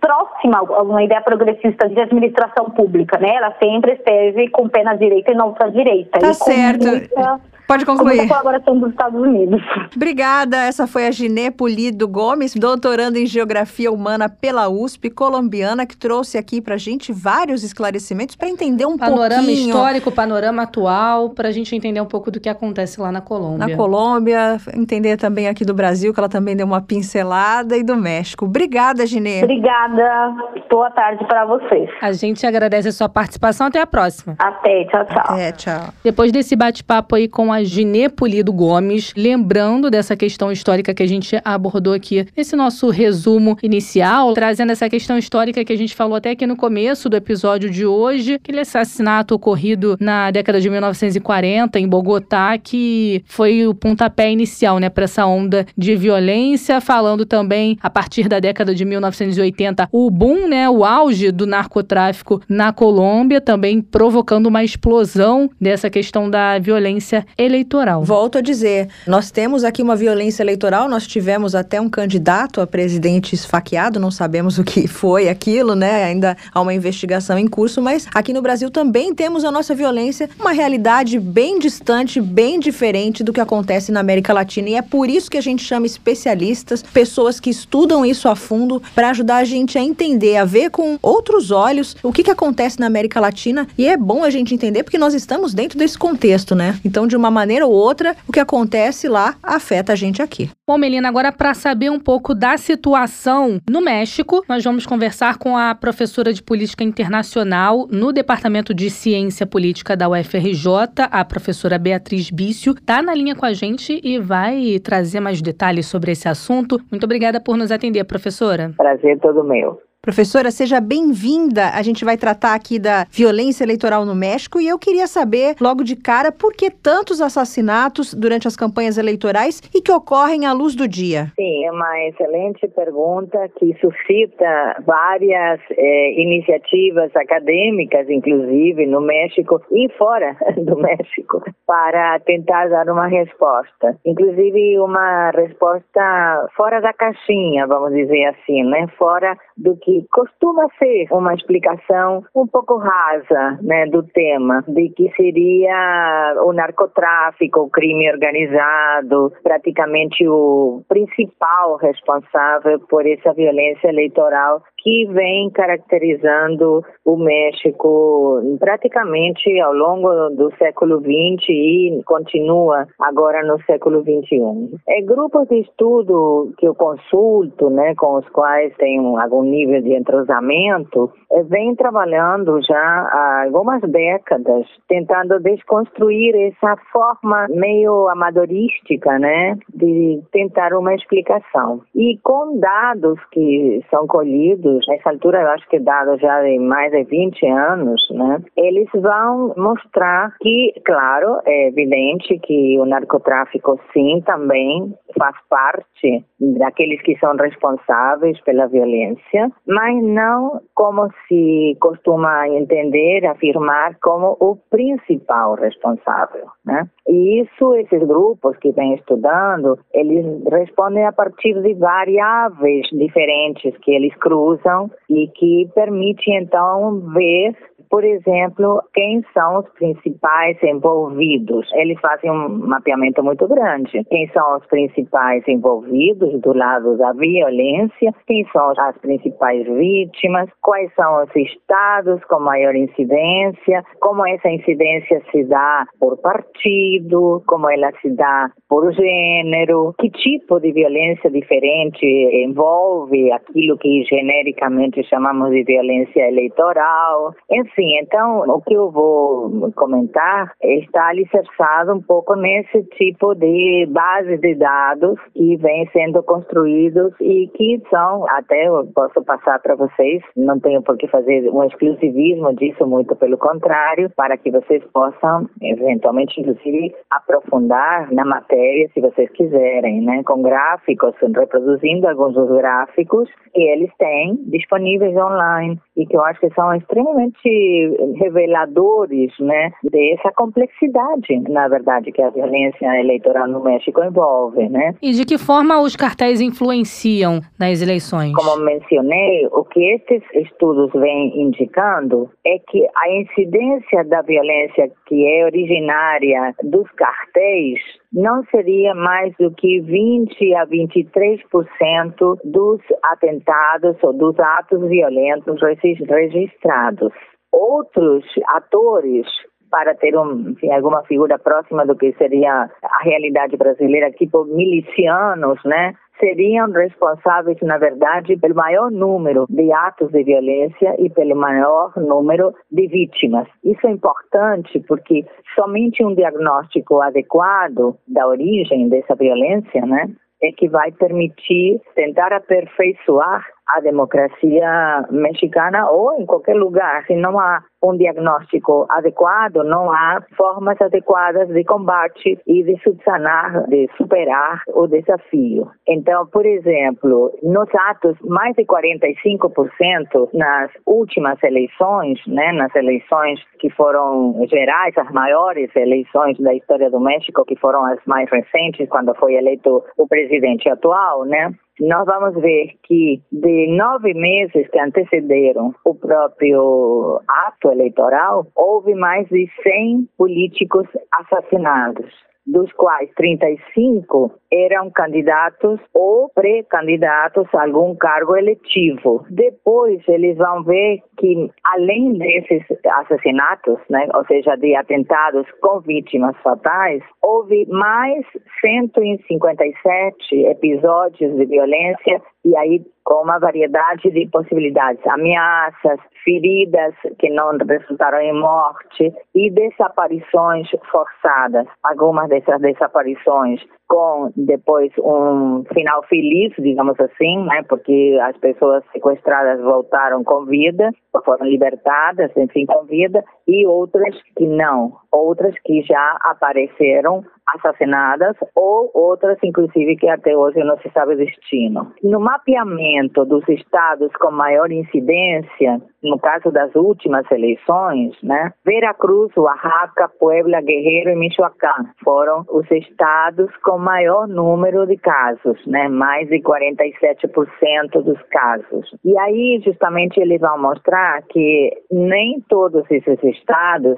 próxima a uma ideia progressista de administração pública, né? Ela sempre esteve com pé na direita e não ultra direita. Tá certo. Muita Pode concluir. Com a colaboração dos Estados Unidos. Obrigada. Essa foi a Ginê Polido Gomes, doutorando em Geografia Humana pela USP, colombiana, que trouxe aqui para gente vários esclarecimentos para entender um panorama pouquinho... Panorama histórico, panorama atual, para a gente entender um pouco do que acontece lá na Colômbia. Na Colômbia, entender também aqui do Brasil, que ela também deu uma pincelada, e do México. Obrigada, Ginê. Obrigada. Boa tarde para vocês. A gente agradece a sua participação. Até a próxima. Até. Tchau, tchau. Até, tchau. Depois desse bate-papo aí com a Ginê Polido Gomes, lembrando dessa questão histórica que a gente abordou aqui nesse nosso resumo inicial, trazendo essa questão histórica que a gente falou até aqui no começo do episódio de hoje, aquele assassinato ocorrido na década de 1940 em Bogotá, que foi o pontapé inicial, né, para essa onda de violência, falando também a partir da década de 1980 o boom, né, o auge do narcotráfico na Colômbia, também provocando uma explosão dessa questão da violência eleitoral. Volto a dizer, nós temos aqui uma violência eleitoral, nós tivemos até um candidato a presidente esfaqueado, não sabemos o que foi aquilo, né? Ainda há uma investigação em curso, mas aqui no Brasil também temos a nossa violência, uma realidade bem distante, bem diferente do que acontece na América Latina. E é por isso que a gente chama especialistas, pessoas que estudam isso a fundo, para ajudar a gente a entender, a ver com outros olhos o que, que acontece na América Latina. E é bom a gente entender porque nós estamos dentro desse contexto, né? Então, de uma maneira ou outra, o que acontece lá afeta a gente aqui. Bom, Melina, agora para saber um pouco da situação no México, nós vamos conversar com a professora de Política Internacional no Departamento de Ciência Política da UFRJ, a professora Beatriz Bício. Está na linha com a gente e vai trazer mais detalhes sobre esse assunto. Muito obrigada por nos atender, professora. Prazer todo meu. Professora, seja bem-vinda. A gente vai tratar aqui da violência eleitoral no México e eu queria saber, logo de cara, por que tantos assassinatos durante as campanhas eleitorais e que ocorrem à luz do dia? Sim, é uma excelente pergunta que suscita várias eh, iniciativas acadêmicas, inclusive no México e fora *laughs* do México, para tentar dar uma resposta. Inclusive uma resposta fora da caixinha, vamos dizer assim, né? Fora do que que costuma ser uma explicação um pouco rasa né, do tema, de que seria o narcotráfico, o crime organizado, praticamente o principal responsável por essa violência eleitoral que vem caracterizando o México praticamente ao longo do século XX e continua agora no século XXI. É grupos de estudo que eu consulto, né, com os quais tenho algum nível de entrosamento, é, vem trabalhando já há algumas décadas, tentando desconstruir essa forma meio amadorística, né, de tentar uma explicação. E com dados que são colhidos estudos, nessa altura eu acho que dados já de mais de 20 anos, né, eles vão mostrar que, claro, é evidente que o narcotráfico sim também faz parte daqueles que são responsáveis pela violência, mas não como se costuma entender, afirmar como o principal responsável, né? E isso, esses grupos que vêm estudando, eles respondem a partir de variáveis diferentes que eles cruzam e que permitem então ver por exemplo, quem são os principais envolvidos. Eles fazem um mapeamento muito grande. Quem são os principais envolvidos do lado da violência, quem são as principais vítimas, quais são os estados com maior incidência, como essa incidência se dá por partido, como ela se dá por gênero, que tipo de violência diferente envolve aquilo que genericamente chamamos de violência eleitoral, enfim Sim, então o que eu vou comentar está alicerçado um pouco nesse tipo de base de dados que vem sendo construídos e que são, até eu posso passar para vocês, não tenho por que fazer um exclusivismo disso, muito pelo contrário, para que vocês possam, eventualmente, inclusive, aprofundar na matéria, se vocês quiserem, né, com gráficos, reproduzindo alguns dos gráficos que eles têm disponíveis online e que eu acho que são extremamente reveladores, né, dessa complexidade, na verdade, que a violência eleitoral no México envolve, né? E de que forma os cartéis influenciam nas eleições? Como mencionei, o que estes estudos vêm indicando é que a incidência da violência que é originária dos cartéis não seria mais do que 20 a 23% dos atentados ou dos atos violentos registrados. Outros atores para ter um, enfim, alguma figura próxima do que seria a realidade brasileira, tipo milicianos, né? seriam responsáveis, na verdade, pelo maior número de atos de violência e pelo maior número de vítimas. Isso é importante porque somente um diagnóstico adequado da origem dessa violência, né, é que vai permitir tentar aperfeiçoar a democracia mexicana ou em qualquer lugar. Se não há um diagnóstico adequado, não há formas adequadas de combate e de subsanar, de superar o desafio. Então, por exemplo, nos atos, mais de 45% nas últimas eleições, né, nas eleições que foram gerais, as maiores eleições da história do México, que foram as mais recentes, quando foi eleito o presidente atual, né, nós vamos ver que de nove meses que antecederam o próprio ato eleitoral, houve mais de 100 políticos assassinados dos quais 35 eram candidatos ou pré-candidatos a algum cargo eletivo. Depois eles vão ver que além desses assassinatos, né, ou seja, de atentados com vítimas fatais, houve mais 157 episódios de violência e aí com uma variedade de possibilidades, ameaças, feridas que não resultaram em morte e desaparições forçadas. Algumas dessas desaparições com depois um final feliz, digamos assim, né, porque as pessoas sequestradas voltaram com vida, foram libertadas, enfim, com vida, e outras que não, outras que já apareceram assassinadas ou outras, inclusive, que até hoje não se sabe o destino. No mapeamento dos estados com maior incidência, no caso das últimas eleições, né, Veracruz, Oaxaca, Puebla, Guerreiro e Michoacán foram os estados com maior número de casos, né, mais de 47% dos casos. E aí, justamente, eles vão mostrar que nem todos esses estados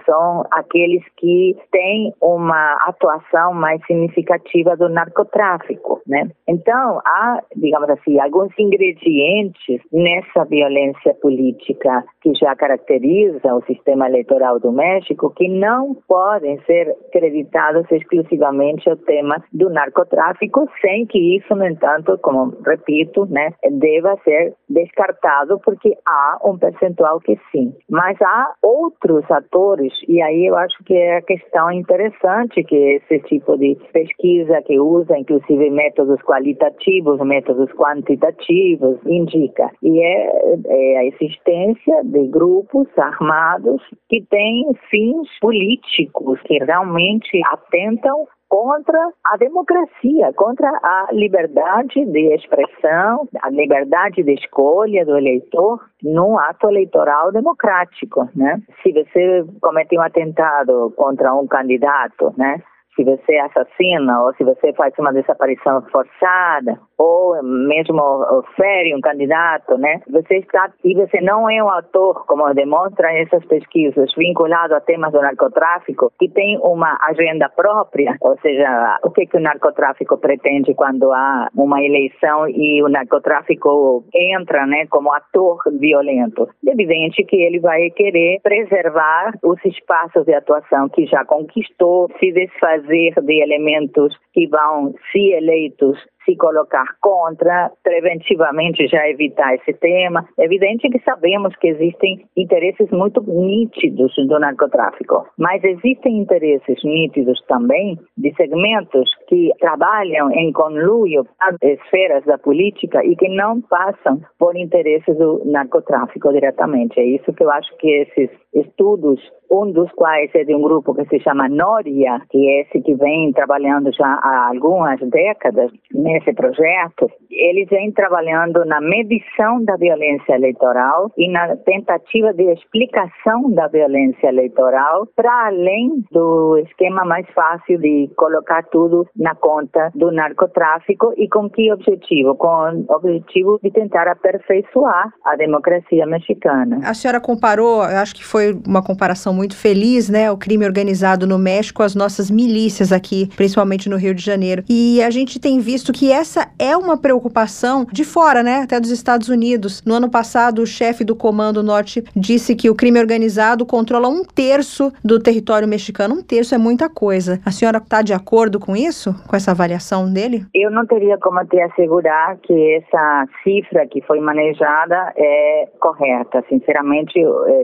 são aqueles que têm uma atuação mais significativa do narcotráfico, né? Então, há, digamos assim, alguns ingredientes nessa violência política que já caracteriza o sistema eleitoral do México que não podem ser creditados exclusivamente ao tema do narcotráfico, sem que isso, no entanto, como repito, né, deva ser descartado, porque há um percentual que sim. Mas há outros atores, e aí eu acho que é a questão interessante que esse tipo de pesquisa que usa, inclusive métodos qualitativos, métodos quantitativos, indica. E é, é a existência de grupos armados que têm fins políticos, que realmente atentam contra a democracia, contra a liberdade de expressão, a liberdade de escolha do eleitor no ato eleitoral democrático, né? Se você comete um atentado contra um candidato, né? Se você assassina ou se você faz uma desaparição forçada ou mesmo fere um candidato, né? Você está e você não é um autor, como demonstram essas pesquisas, vinculado a temas do narcotráfico, que tem uma agenda própria, ou seja, o que que o narcotráfico pretende quando há uma eleição e o narcotráfico entra, né, como ator violento. É evidente que ele vai querer preservar os espaços de atuação que já conquistou, se desfazer de elementos que vão, se eleitos, se colocar contra, preventivamente já evitar esse tema. É evidente que sabemos que existem interesses muito nítidos do narcotráfico, mas existem interesses nítidos também de segmentos que trabalham em conluio as esferas da política e que não passam por interesses do narcotráfico diretamente. É isso que eu acho que esses estudos, um dos quais é de um grupo que se chama Noria, que é esse que vem trabalhando já há algumas décadas nesse projeto, eles vêm trabalhando na medição da violência eleitoral e na tentativa de explicação da violência eleitoral para além do esquema mais fácil de colocar tudo na conta do narcotráfico e com que objetivo? Com o objetivo de tentar aperfeiçoar a democracia mexicana. A senhora comparou, acho que foi uma comparação muito feliz, né, o crime organizado no México às nossas milícias aqui, principalmente no Rio de Janeiro. E a gente tem visto que essa é uma preocupação de fora, né, até dos Estados Unidos. No ano passado, o chefe do Comando Norte disse que o crime organizado controla um terço do território mexicano. Um terço é muita coisa. A senhora está de acordo com isso, com essa avaliação dele? Eu não teria como te assegurar que essa cifra que foi manejada é correta. Sinceramente, eh,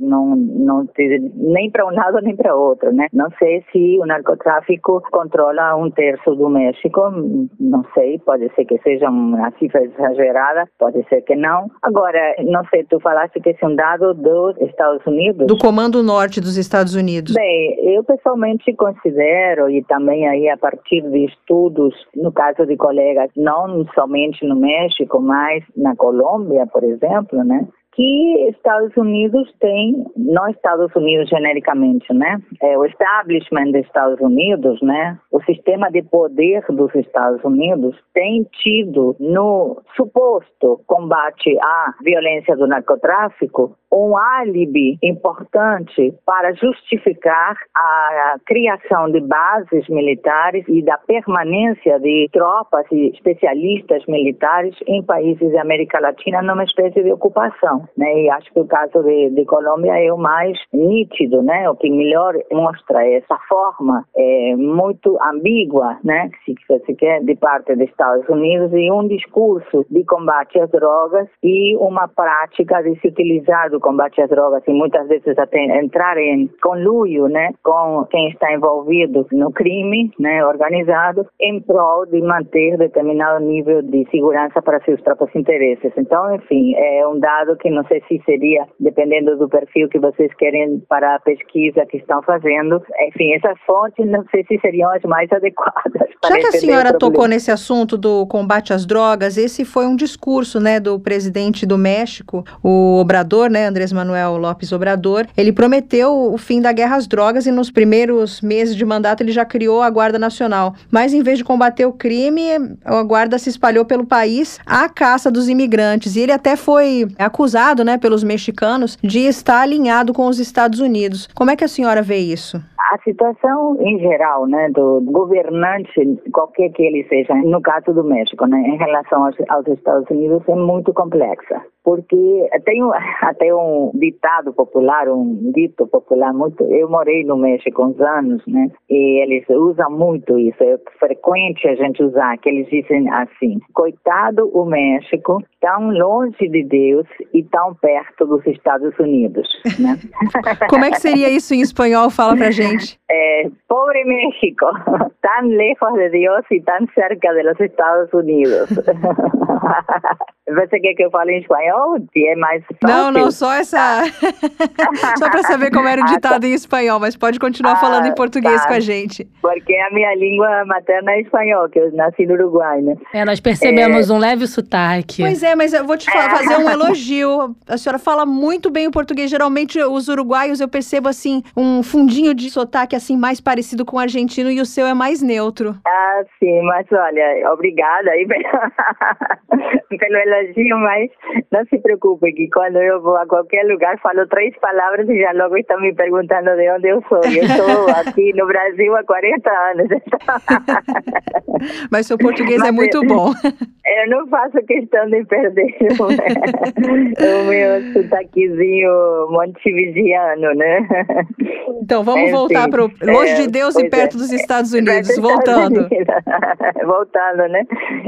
não, nem para um lado nem para outro, né? Não sei se o narcotráfico controla um terço do México, não sei, pode ser que seja uma cifra exagerada, pode ser que não. Agora, não sei, tu falaste que esse é um dado dos Estados Unidos? Do Comando Norte dos Estados Unidos. Bem, eu pessoalmente considero, e também aí a partir de estudos, no caso de colegas, não somente no México, mas na Colômbia, por exemplo, né? Que Estados Unidos tem, não Estados Unidos genericamente, né? É, o establishment dos Estados Unidos, né? O sistema de poder dos Estados Unidos tem tido no suposto combate à violência do narcotráfico um álibi importante para justificar a criação de bases militares e da permanência de tropas e especialistas militares em países da América Latina numa espécie de ocupação, né? E acho que o caso de, de Colômbia é o mais nítido, né? O que melhor mostra essa forma é, muito ambígua, né? Se você quer, de parte dos Estados Unidos e um discurso de combate às drogas e uma prática de se utilizar do combate às drogas e muitas vezes até entrar em conluio, né, com quem está envolvido no crime, né, organizado, em prol de manter determinado nível de segurança para seus próprios interesses. Então, enfim, é um dado que não sei se seria, dependendo do perfil que vocês querem para a pesquisa que estão fazendo, enfim, essas fontes não sei se seriam as mais *laughs* adequadas. Já que a senhora tocou nesse assunto do combate às drogas, esse foi um discurso, né, do presidente do México, o Obrador, né, Andrés Manuel Lopes Obrador, ele prometeu o fim da guerra às drogas e nos primeiros meses de mandato ele já criou a Guarda Nacional. Mas em vez de combater o crime, a Guarda se espalhou pelo país à caça dos imigrantes. E ele até foi acusado, né, pelos mexicanos de estar alinhado com os Estados Unidos. Como é que a senhora vê isso? A situação em geral, né, do governante, qualquer que ele seja, no caso do México, né, em relação aos, aos Estados Unidos, é muito complexa porque tem *laughs* até um ditado popular, um dito popular muito. Eu morei no México uns anos, né? E eles usam muito isso. É frequente a gente usar, que eles dizem assim: coitado o México, tão longe de Deus e tão perto dos Estados Unidos, né? Como é que seria isso em espanhol? Fala pra gente. *laughs* É, *laughs* pobre México, *laughs* tão lejos de Deus e tão cerca de los Estados Unidos. *laughs* Você quer que eu fale em espanhol? É mais fácil. Não, não, só essa. só para saber como era o ah, ditado tá. em espanhol, mas pode continuar ah, falando em português tá. com a gente. Porque a minha língua materna é espanhol, que eu nasci no Uruguai, né? É, nós percebemos é... um leve sotaque. Pois é, mas eu vou te fazer um elogio. A senhora fala muito bem o português. Geralmente, os uruguaios, eu percebo, assim, um fundinho de sotaque, assim, mais parecido com o argentino e o seu é mais neutro. Ah, sim, mas olha, obrigada aí *laughs* pelo elogio, mas não se preocupe que quando eu vou a qualquer lugar falo três palavras e já logo estão me perguntando de onde eu sou. Eu estou *laughs* aqui no Brasil há 40 anos. Mas seu português Mas, é muito bom. *laughs* Eu não faço questão de perder o meu sotaquezinho montevidiano, né? Então vamos voltar para longe de Deus e perto é. dos Estados Unidos, voltando. *laughs* voltando, né?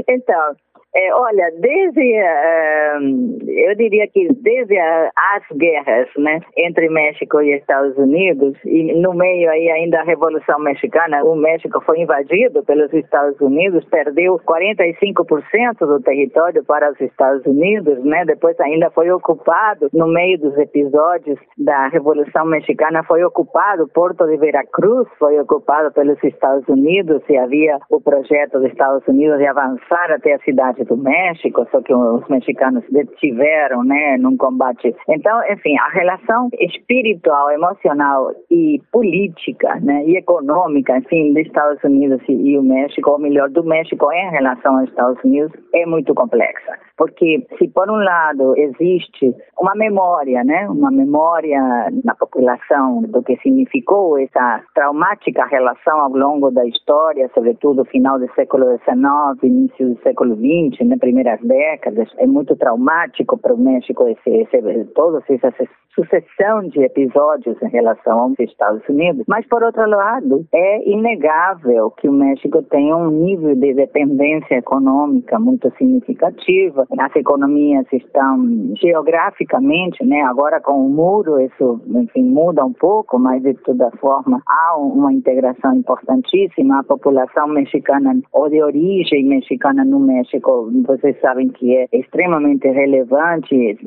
Então, é, olha, desde, uh, eu diria que desde a, as guerras né, entre México e Estados Unidos, e no meio aí ainda a Revolução Mexicana, o México foi invadido pelos Estados Unidos, perdeu 45% do território para os Estados Unidos, né, depois ainda foi ocupado, no meio dos episódios da Revolução Mexicana, foi ocupado Porto de Veracruz, foi ocupado pelos Estados Unidos e havia o projeto dos Estados Unidos de avançar até a cidade do México, só que os mexicanos detiveram, né, num combate. Então, enfim, a relação espiritual, emocional e política, né, e econômica, enfim, dos Estados Unidos e, o México, ou melhor, do México em relação aos Estados Unidos, é muito complexa. Porque se por um lado existe uma memória, né, uma memória na população do que significou essa traumática relação ao longo da história, sobretudo final do século XIX, início do século XX, nas primeiras décadas, é muito traumático para o México esse, esse, toda essa sucessão de episódios em relação aos Estados Unidos. Mas, por outro lado, é inegável que o México tem um nível de dependência econômica muito significativa. As economias estão geograficamente, né, agora com o muro, isso, enfim, muda um pouco, mas de toda forma há uma integração importantíssima. A população mexicana ou de origem mexicana no México vocês sabem que é extremamente relevante.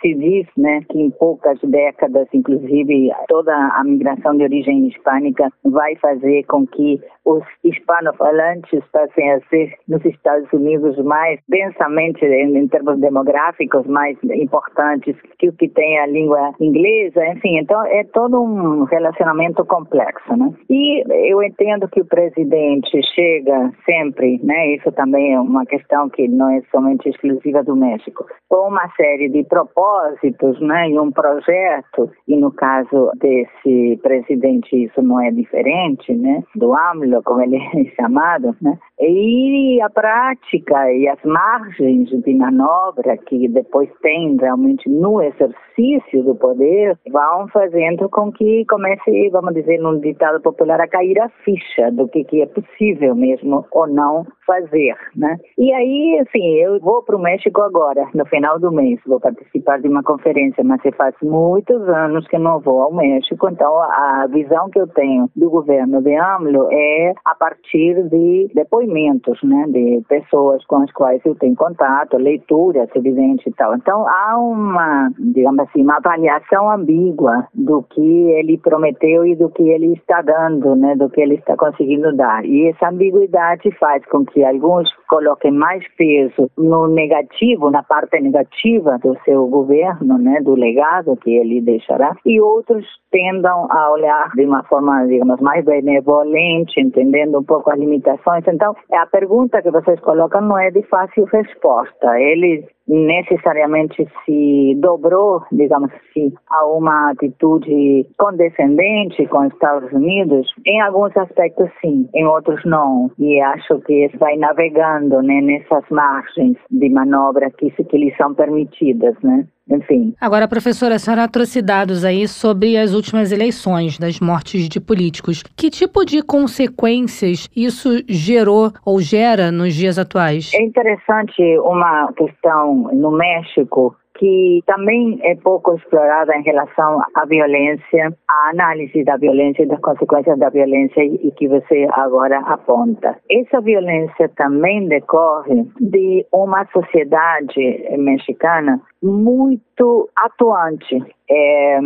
Se diz né, que em poucas décadas, inclusive, toda a migração de origem hispânica vai fazer com que os hispanofalantes passem a ser, nos Estados Unidos, mais densamente, em, em termos demográficos, mais importantes que o que tem a língua inglesa. Enfim, então é todo um relacionamento complexo. Né? E eu entendo que o presidente chega sempre, né, isso também é uma questão que não é somente exclusiva do México, com uma série de propósitos né, e um projeto, e no caso desse presidente isso não é diferente, né, do AMLO, como ele *laughs* é chamado, né, e a prática e as margens de manobra que depois tem realmente no exercício do poder vão fazendo com que comece, vamos dizer, num ditado popular, a cair a ficha do que, que é possível mesmo ou não fazer, né? E aí, assim, eu vou para o México agora, no final do mês, vou participar de uma conferência, mas faz muitos anos que não vou ao México, então a visão que eu tenho do governo de AMLO é a partir de depoimentos, né, de pessoas com as quais eu tenho contato, leituras, evidente e tal. Então há uma, digamos assim, uma avaliação ambígua do que ele prometeu e do que ele está dando, né, do que ele está conseguindo dar. E essa ambiguidade faz com que alguns coloquem mais peso no negativo, na parte negativa do seu governo, né, do legado que ele deixará, e outros tendam a olhar de uma forma, digamos, mais benevolente, entendendo um pouco as limitações. Então, a pergunta que vocês colocam não é de fácil resposta. Ele necessariamente se dobrou, digamos assim, a uma atitude condescendente com os Estados Unidos? Em alguns aspectos, sim, em outros, não. E acho que vai navegando né, nessas margens de manobra que, que lhe são permitidas, né? Enfim. Agora, professora, a senhora trouxe dados aí sobre as últimas eleições, das mortes de políticos. Que tipo de consequências isso gerou ou gera nos dias atuais? É interessante uma questão no México que também é pouco explorada em relação à violência, à análise da violência e das consequências da violência e que você agora aponta. Essa violência também decorre de uma sociedade mexicana muito atuante. É,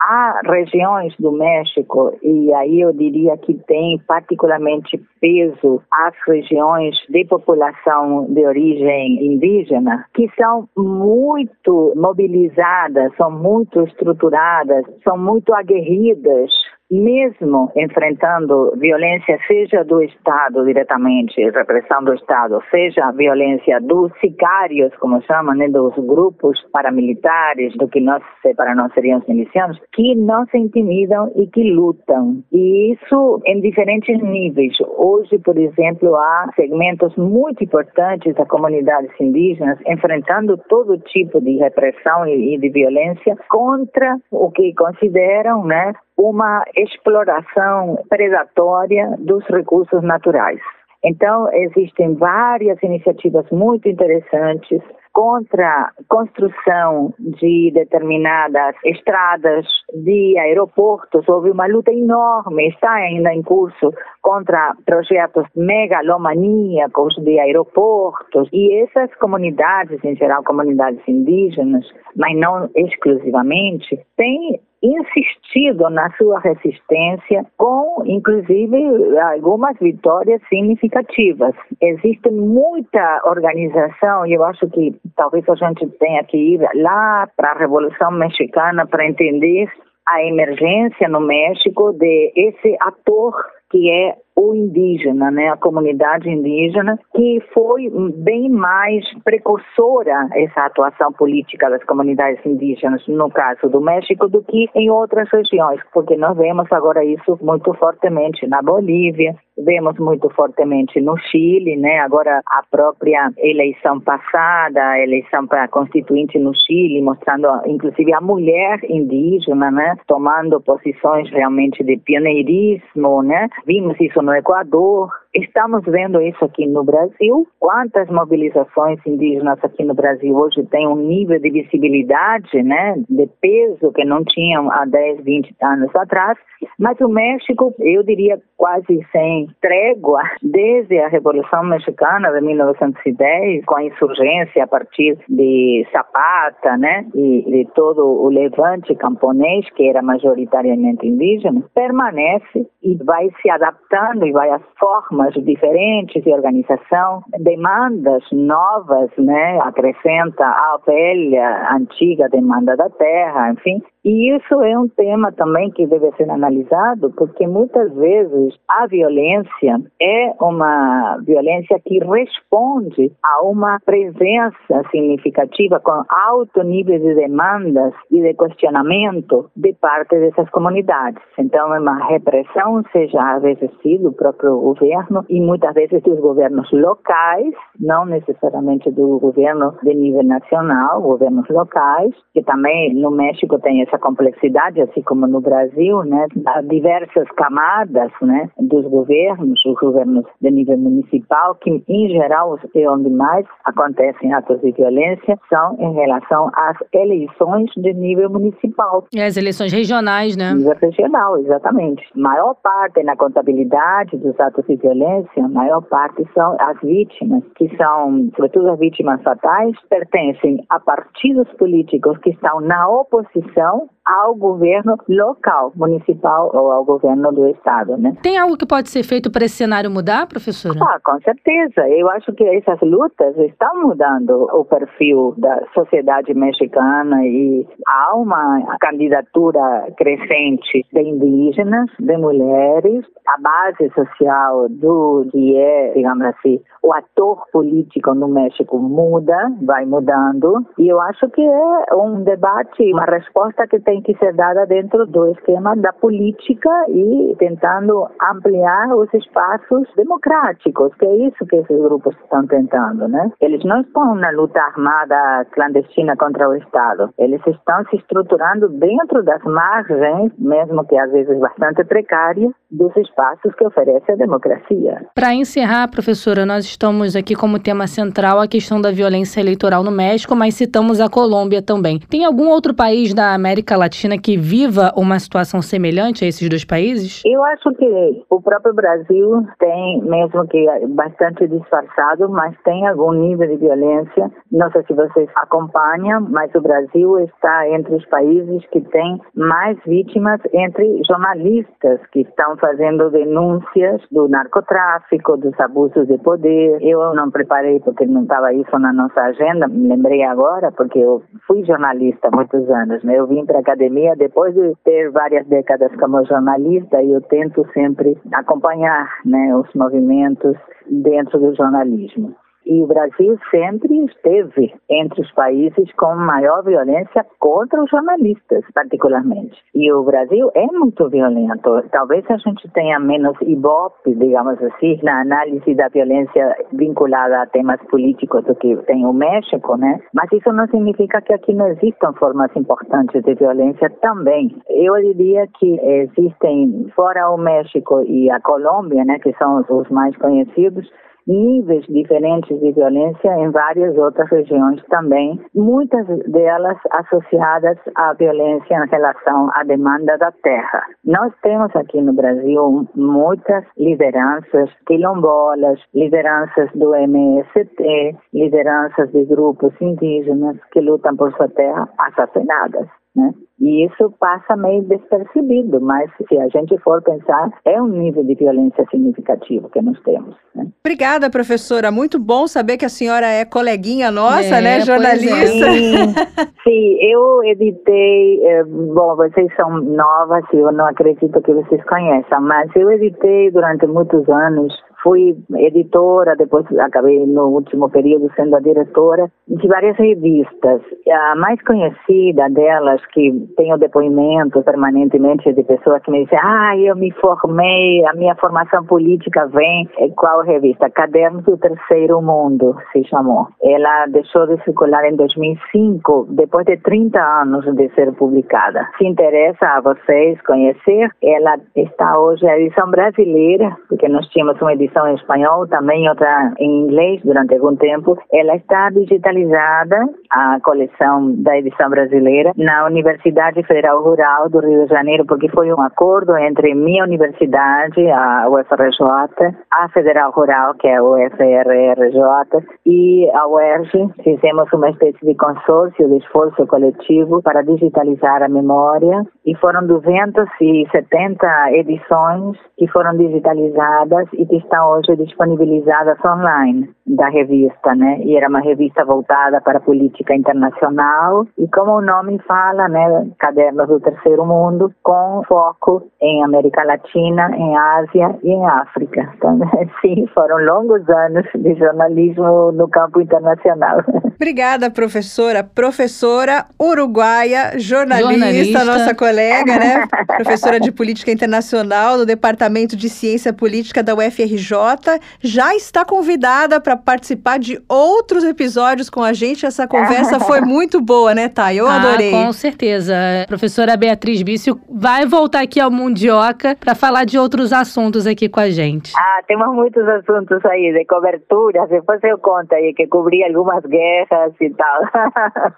há regiões do México, e aí eu diria que tem particularmente peso as regiões de população de origem indígena, que são muito mobilizadas, são muito estruturadas, são muito aguerridas mesmo enfrentando violência, seja do Estado diretamente, repressão do Estado, seja a violência dos sicários, como chamam, né, dos grupos paramilitares, do que nós, para nós seriam os milicianos, que não se intimidam e que lutam. E isso em diferentes níveis. Hoje, por exemplo, há segmentos muito importantes da comunidades indígenas enfrentando todo tipo de repressão e de violência contra o que consideram né, uma exploração predatória dos recursos naturais. Então, existem várias iniciativas muito interessantes contra a construção de determinadas estradas, de aeroportos. Houve uma luta enorme, está ainda em curso, contra projetos megalomaníacos de aeroportos. E essas comunidades, em geral comunidades indígenas, mas não exclusivamente, têm insistido na sua resistência com, inclusive, algumas vitórias significativas. Existe muita organização, e eu acho que talvez a gente tenha que ir lá para a Revolução Mexicana para entender a emergência no México de esse ator que é o indígena, né, a comunidade indígena, que foi bem mais precursora essa atuação política das comunidades indígenas, no caso do México, do que em outras regiões, porque nós vemos agora isso muito fortemente na Bolívia, vemos muito fortemente no Chile, né, agora a própria eleição passada, a eleição para constituinte no Chile, mostrando inclusive a mulher indígena, né, tomando posições realmente de pioneirismo, né, vimos isso no Equador. Estamos vendo isso aqui no Brasil. Quantas mobilizações indígenas aqui no Brasil hoje têm um nível de visibilidade, né, de peso que não tinham há 10, 20 anos atrás. Mas o México, eu diria quase sem trégua, desde a Revolução Mexicana de 1910, com a insurgência a partir de Zapata, né, e de todo o levante camponês, que era majoritariamente indígena, permanece e vai se adaptando e vai às formas diferentes de organização, demandas novas, né, acrescenta a velha, antiga demanda da terra, enfim, e isso é um tema também que deve ser analisado, porque muitas vezes a violência é uma violência que responde a uma presença significativa com alto nível de demandas e de questionamento de parte dessas comunidades. Então, é uma repressão, seja às vezes do próprio governo e muitas vezes dos governos locais, não necessariamente do governo de nível nacional, governos locais, que também no México tem essa essa complexidade, assim como no Brasil, né, há diversas camadas, né, dos governos, os governos de nível municipal, que em geral é onde mais acontecem atos de violência, são em relação às eleições de nível municipal. E as eleições regionais, né? Nível regional, exatamente. Maior parte na contabilidade dos atos de violência, maior parte são as vítimas, que são, sobretudo as vítimas fatais, pertencem a partidos políticos que estão na oposição know ao governo local, municipal ou ao governo do estado, né? Tem algo que pode ser feito para esse cenário mudar, professora? Ah, com certeza. Eu acho que essas lutas estão mudando o perfil da sociedade mexicana e há uma candidatura crescente de indígenas, de mulheres, a base social do que é, digamos assim, o ator político no México muda, vai mudando, e eu acho que é um debate, uma resposta que tem que ser dada dentro do esquema da política e tentando ampliar os espaços democráticos, que é isso que esses grupos estão tentando, né? Eles não estão na luta armada clandestina contra o Estado, eles estão se estruturando dentro das margens, mesmo que às vezes bastante precárias, dos espaços que oferece a democracia. Para encerrar, professora, nós estamos aqui como tema central a questão da violência eleitoral no México, mas citamos a Colômbia também. Tem algum outro país da América Latina que viva uma situação semelhante a esses dois países? Eu acho que o próprio Brasil tem, mesmo que bastante disfarçado, mas tem algum nível de violência. Não sei se vocês acompanham, mas o Brasil está entre os países que tem mais vítimas entre jornalistas que estão fazendo denúncias do narcotráfico, dos abusos de poder. Eu não preparei porque não estava isso na nossa agenda, me lembrei agora porque eu fui jornalista há muitos anos, né? Eu vim para cá academia, depois de ter várias décadas como jornalista, eu tento sempre acompanhar né, os movimentos dentro do jornalismo. E o Brasil sempre esteve entre os países com maior violência contra os jornalistas, particularmente. E o Brasil é muito violento. Talvez a gente tenha menos ibope, digamos assim, na análise da violência vinculada a temas políticos do que tem o México, né? Mas isso não significa que aqui não existam formas importantes de violência também. Eu diria que existem, fora o México e a Colômbia, né, que são os mais conhecidos, níveis diferentes de violência em várias outras regiões também, muitas delas associadas à violência em relação à demanda da terra. Nós temos aqui no Brasil muitas lideranças quilombolas, lideranças do MST, lideranças de grupos indígenas que lutam por sua terra assassinadas. Né? E isso passa meio despercebido, mas se a gente for pensar, é um nível de violência significativo que nós temos. Né? Obrigada, professora. Muito bom saber que a senhora é coleguinha nossa, é, né, é. jornalista. É. Sim, sim, eu editei, eh, bom, vocês são novas, eu não acredito que vocês conheçam, mas eu editei durante muitos anos fui editora, depois acabei no último período sendo a diretora de várias revistas. A mais conhecida delas, que tenho depoimento permanentemente de pessoas que me dizem, ah, eu me formei, a minha formação política vem, é qual revista? Cadernos do Terceiro Mundo, se chamou. Ela deixou de circular em 2005, depois de 30 anos de ser publicada. Se interessa a vocês conhecer, ela está hoje, a edição brasileira, porque nós tínhamos uma edição em espanhol, também outra em inglês durante algum tempo. Ela está digitalizada, a coleção da edição brasileira, na Universidade Federal Rural do Rio de Janeiro, porque foi um acordo entre minha universidade, a UFRJ, a Federal Rural, que é a UFRRJ, e a UERJ. Fizemos uma espécie de consórcio de esforço coletivo para digitalizar a memória e foram 270 edições que foram digitalizadas e que estão hoje disponibilizadas online da revista, né? E era uma revista voltada para a política internacional e como o nome fala, né, Cadernos do Terceiro Mundo, com foco em América Latina, em Ásia e em África. Então, *laughs* sim, foram longos anos de jornalismo no campo internacional. *laughs* Obrigada, professora. Professora uruguaia, jornalista, jornalista. nossa colega, né? *laughs* professora de Política Internacional do Departamento de Ciência Política da UFRJ já está convidada para participar de outros episódios com a gente. Essa conversa foi muito boa, né, Thay? Eu ah, adorei. Com certeza. A professora Beatriz Bício vai voltar aqui ao Mundioca para falar de outros assuntos aqui com a gente. Ah, temos muitos assuntos aí de cobertura. Depois eu conto aí que cobri algumas guerras e tal.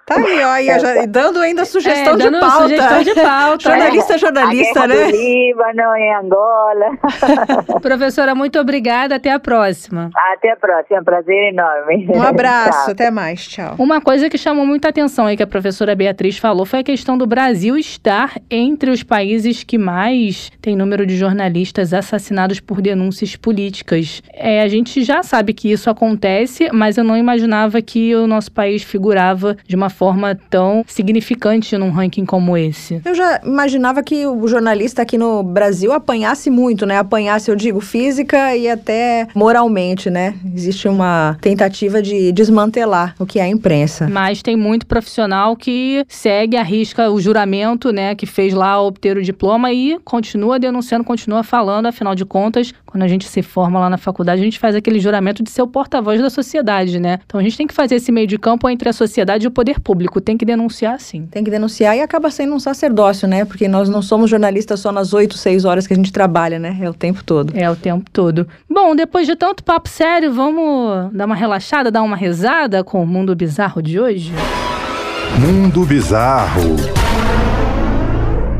Tá aí, olha, já, *laughs* dando ainda sugestão é, dando de pauta. Sugestão de pauta. jornalista, jornalista, a né? Do Líbano, em Angola. *laughs* *laughs* professora, muito obrigada. Até a próxima. Até a próxima. Prazer enorme. Um abraço. até mais. Tchau. Uma coisa que chamou muita atenção aí que a professora Beatriz falou foi a questão do Brasil estar entre os países que mais tem número de jornalistas assassinados por denúncias políticas. É, a gente já sabe que isso acontece, mas eu não imaginava que o nosso país figurava de uma forma tão significante num ranking como esse. Eu já imaginava que o jornalista aqui no Brasil apanhasse muito, né? Apanhasse, eu digo, física e até moralmente, né? Existe uma tentativa de desmantelar o que é a imprensa. Mas tem muito profissional que segue, arrisca o juramento, né? Que fez lá obter o diploma e continua denunciando, continua falando. Afinal de contas, quando a gente se forma lá na faculdade, a gente faz aquele juramento de ser o porta-voz da sociedade, né? Então a gente tem que fazer esse meio de campo entre a sociedade e o poder público. Tem que denunciar, sim. Tem que denunciar e acaba sendo um sacerdócio, né? Porque nós não somos jornalistas só nas oito, seis horas que a gente trabalha, né? É o tempo todo. É o tempo todo. Bom, depois de tanto papo sério, vamos dar uma relaxada, dar uma rezada com o mundo bizarro de hoje? Mundo Bizarro.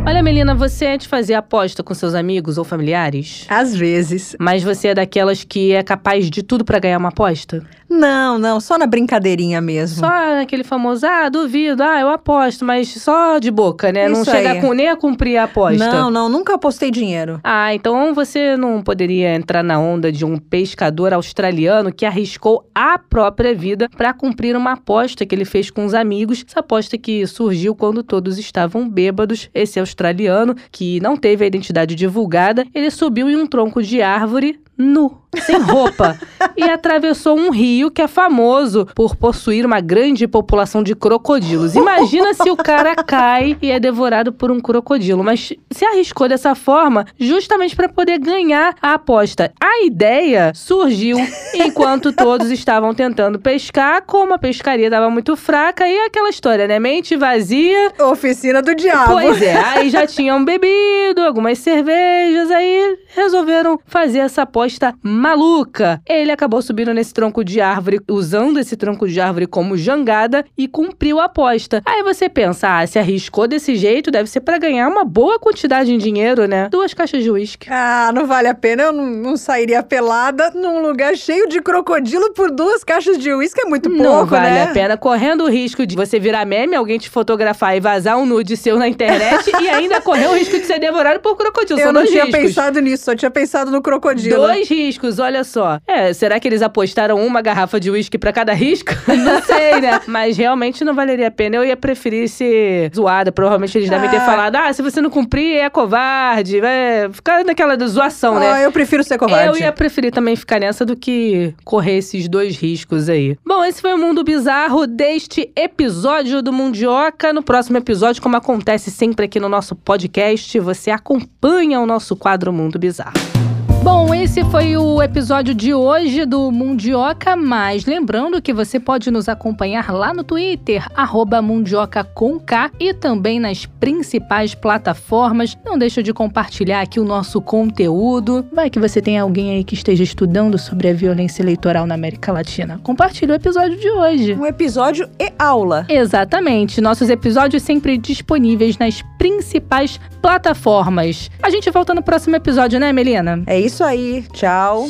Olha, Melina, você é de fazer aposta com seus amigos ou familiares? Às vezes. Mas você é daquelas que é capaz de tudo para ganhar uma aposta? Não, não, só na brincadeirinha mesmo. Só aquele famoso, ah, duvido, ah, eu aposto, mas só de boca, né? não Isso chega aí. com, nem a cumprir a aposta. Não, não, nunca apostei dinheiro. Ah, então você não poderia entrar na onda de um pescador australiano que arriscou a própria vida para cumprir uma aposta que ele fez com os amigos. Essa aposta que surgiu quando todos estavam bêbados. Esse australiano, que não teve a identidade divulgada, ele subiu em um tronco de árvore nu, sem roupa, e atravessou um rio que é famoso por possuir uma grande população de crocodilos. Imagina se o cara cai e é devorado por um crocodilo, mas se arriscou dessa forma justamente para poder ganhar a aposta. A ideia surgiu enquanto todos estavam tentando pescar, como a pescaria estava muito fraca e aquela história, né? Mente vazia, Oficina do diabo. Pois é, *laughs* aí já tinham bebido algumas cervejas, aí resolveram fazer essa aposta maluca. Ele acabou subindo nesse tronco de árvore, usando esse tronco de árvore como jangada e cumpriu a aposta. Aí você pensa, ah, se arriscou desse jeito, deve ser pra ganhar uma boa quantidade em dinheiro, né? Duas caixas de uísque. Ah, não vale a pena. Eu não, não sairia pelada num lugar cheio de crocodilo por duas caixas de uísque. É muito pouco, Não vale né? a pena, correndo o risco de você virar meme, alguém te fotografar e vazar um nude seu na internet e ainda correr o risco de ser devorado por crocodilo. Eu São não tinha riscos. pensado nisso, só tinha pensado no crocodilo. Dois riscos, olha só. É, será que eles apostaram uma garrafa de uísque pra cada risco? *laughs* não sei, né? *laughs* Mas realmente não valeria a pena. Eu ia preferir ser zoada. Provavelmente eles devem ter Ah. falado: ah, se você não cumprir, é covarde. Vai ficar naquela zoação, né? Ah, eu prefiro ser covarde. Eu ia preferir também ficar nessa do que correr esses dois riscos aí. Bom, esse foi o Mundo Bizarro deste episódio do Mundioca. No próximo episódio, como acontece sempre aqui no nosso podcast, você acompanha o nosso quadro Mundo Bizarro. Bom, esse foi o episódio de hoje do Mundioca, mas lembrando que você pode nos acompanhar lá no Twitter, arroba Mundioca com K, e também nas principais plataformas. Não deixa de compartilhar aqui o nosso conteúdo. Vai que você tem alguém aí que esteja estudando sobre a violência eleitoral na América Latina. Compartilhe o episódio de hoje. Um episódio e aula. Exatamente. Nossos episódios sempre disponíveis nas principais plataformas. A gente volta no próximo episódio, né, Melina? É isso aí. Tchau.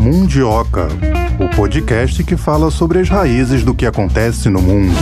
Mundioca, o podcast que fala sobre as raízes do que acontece no mundo.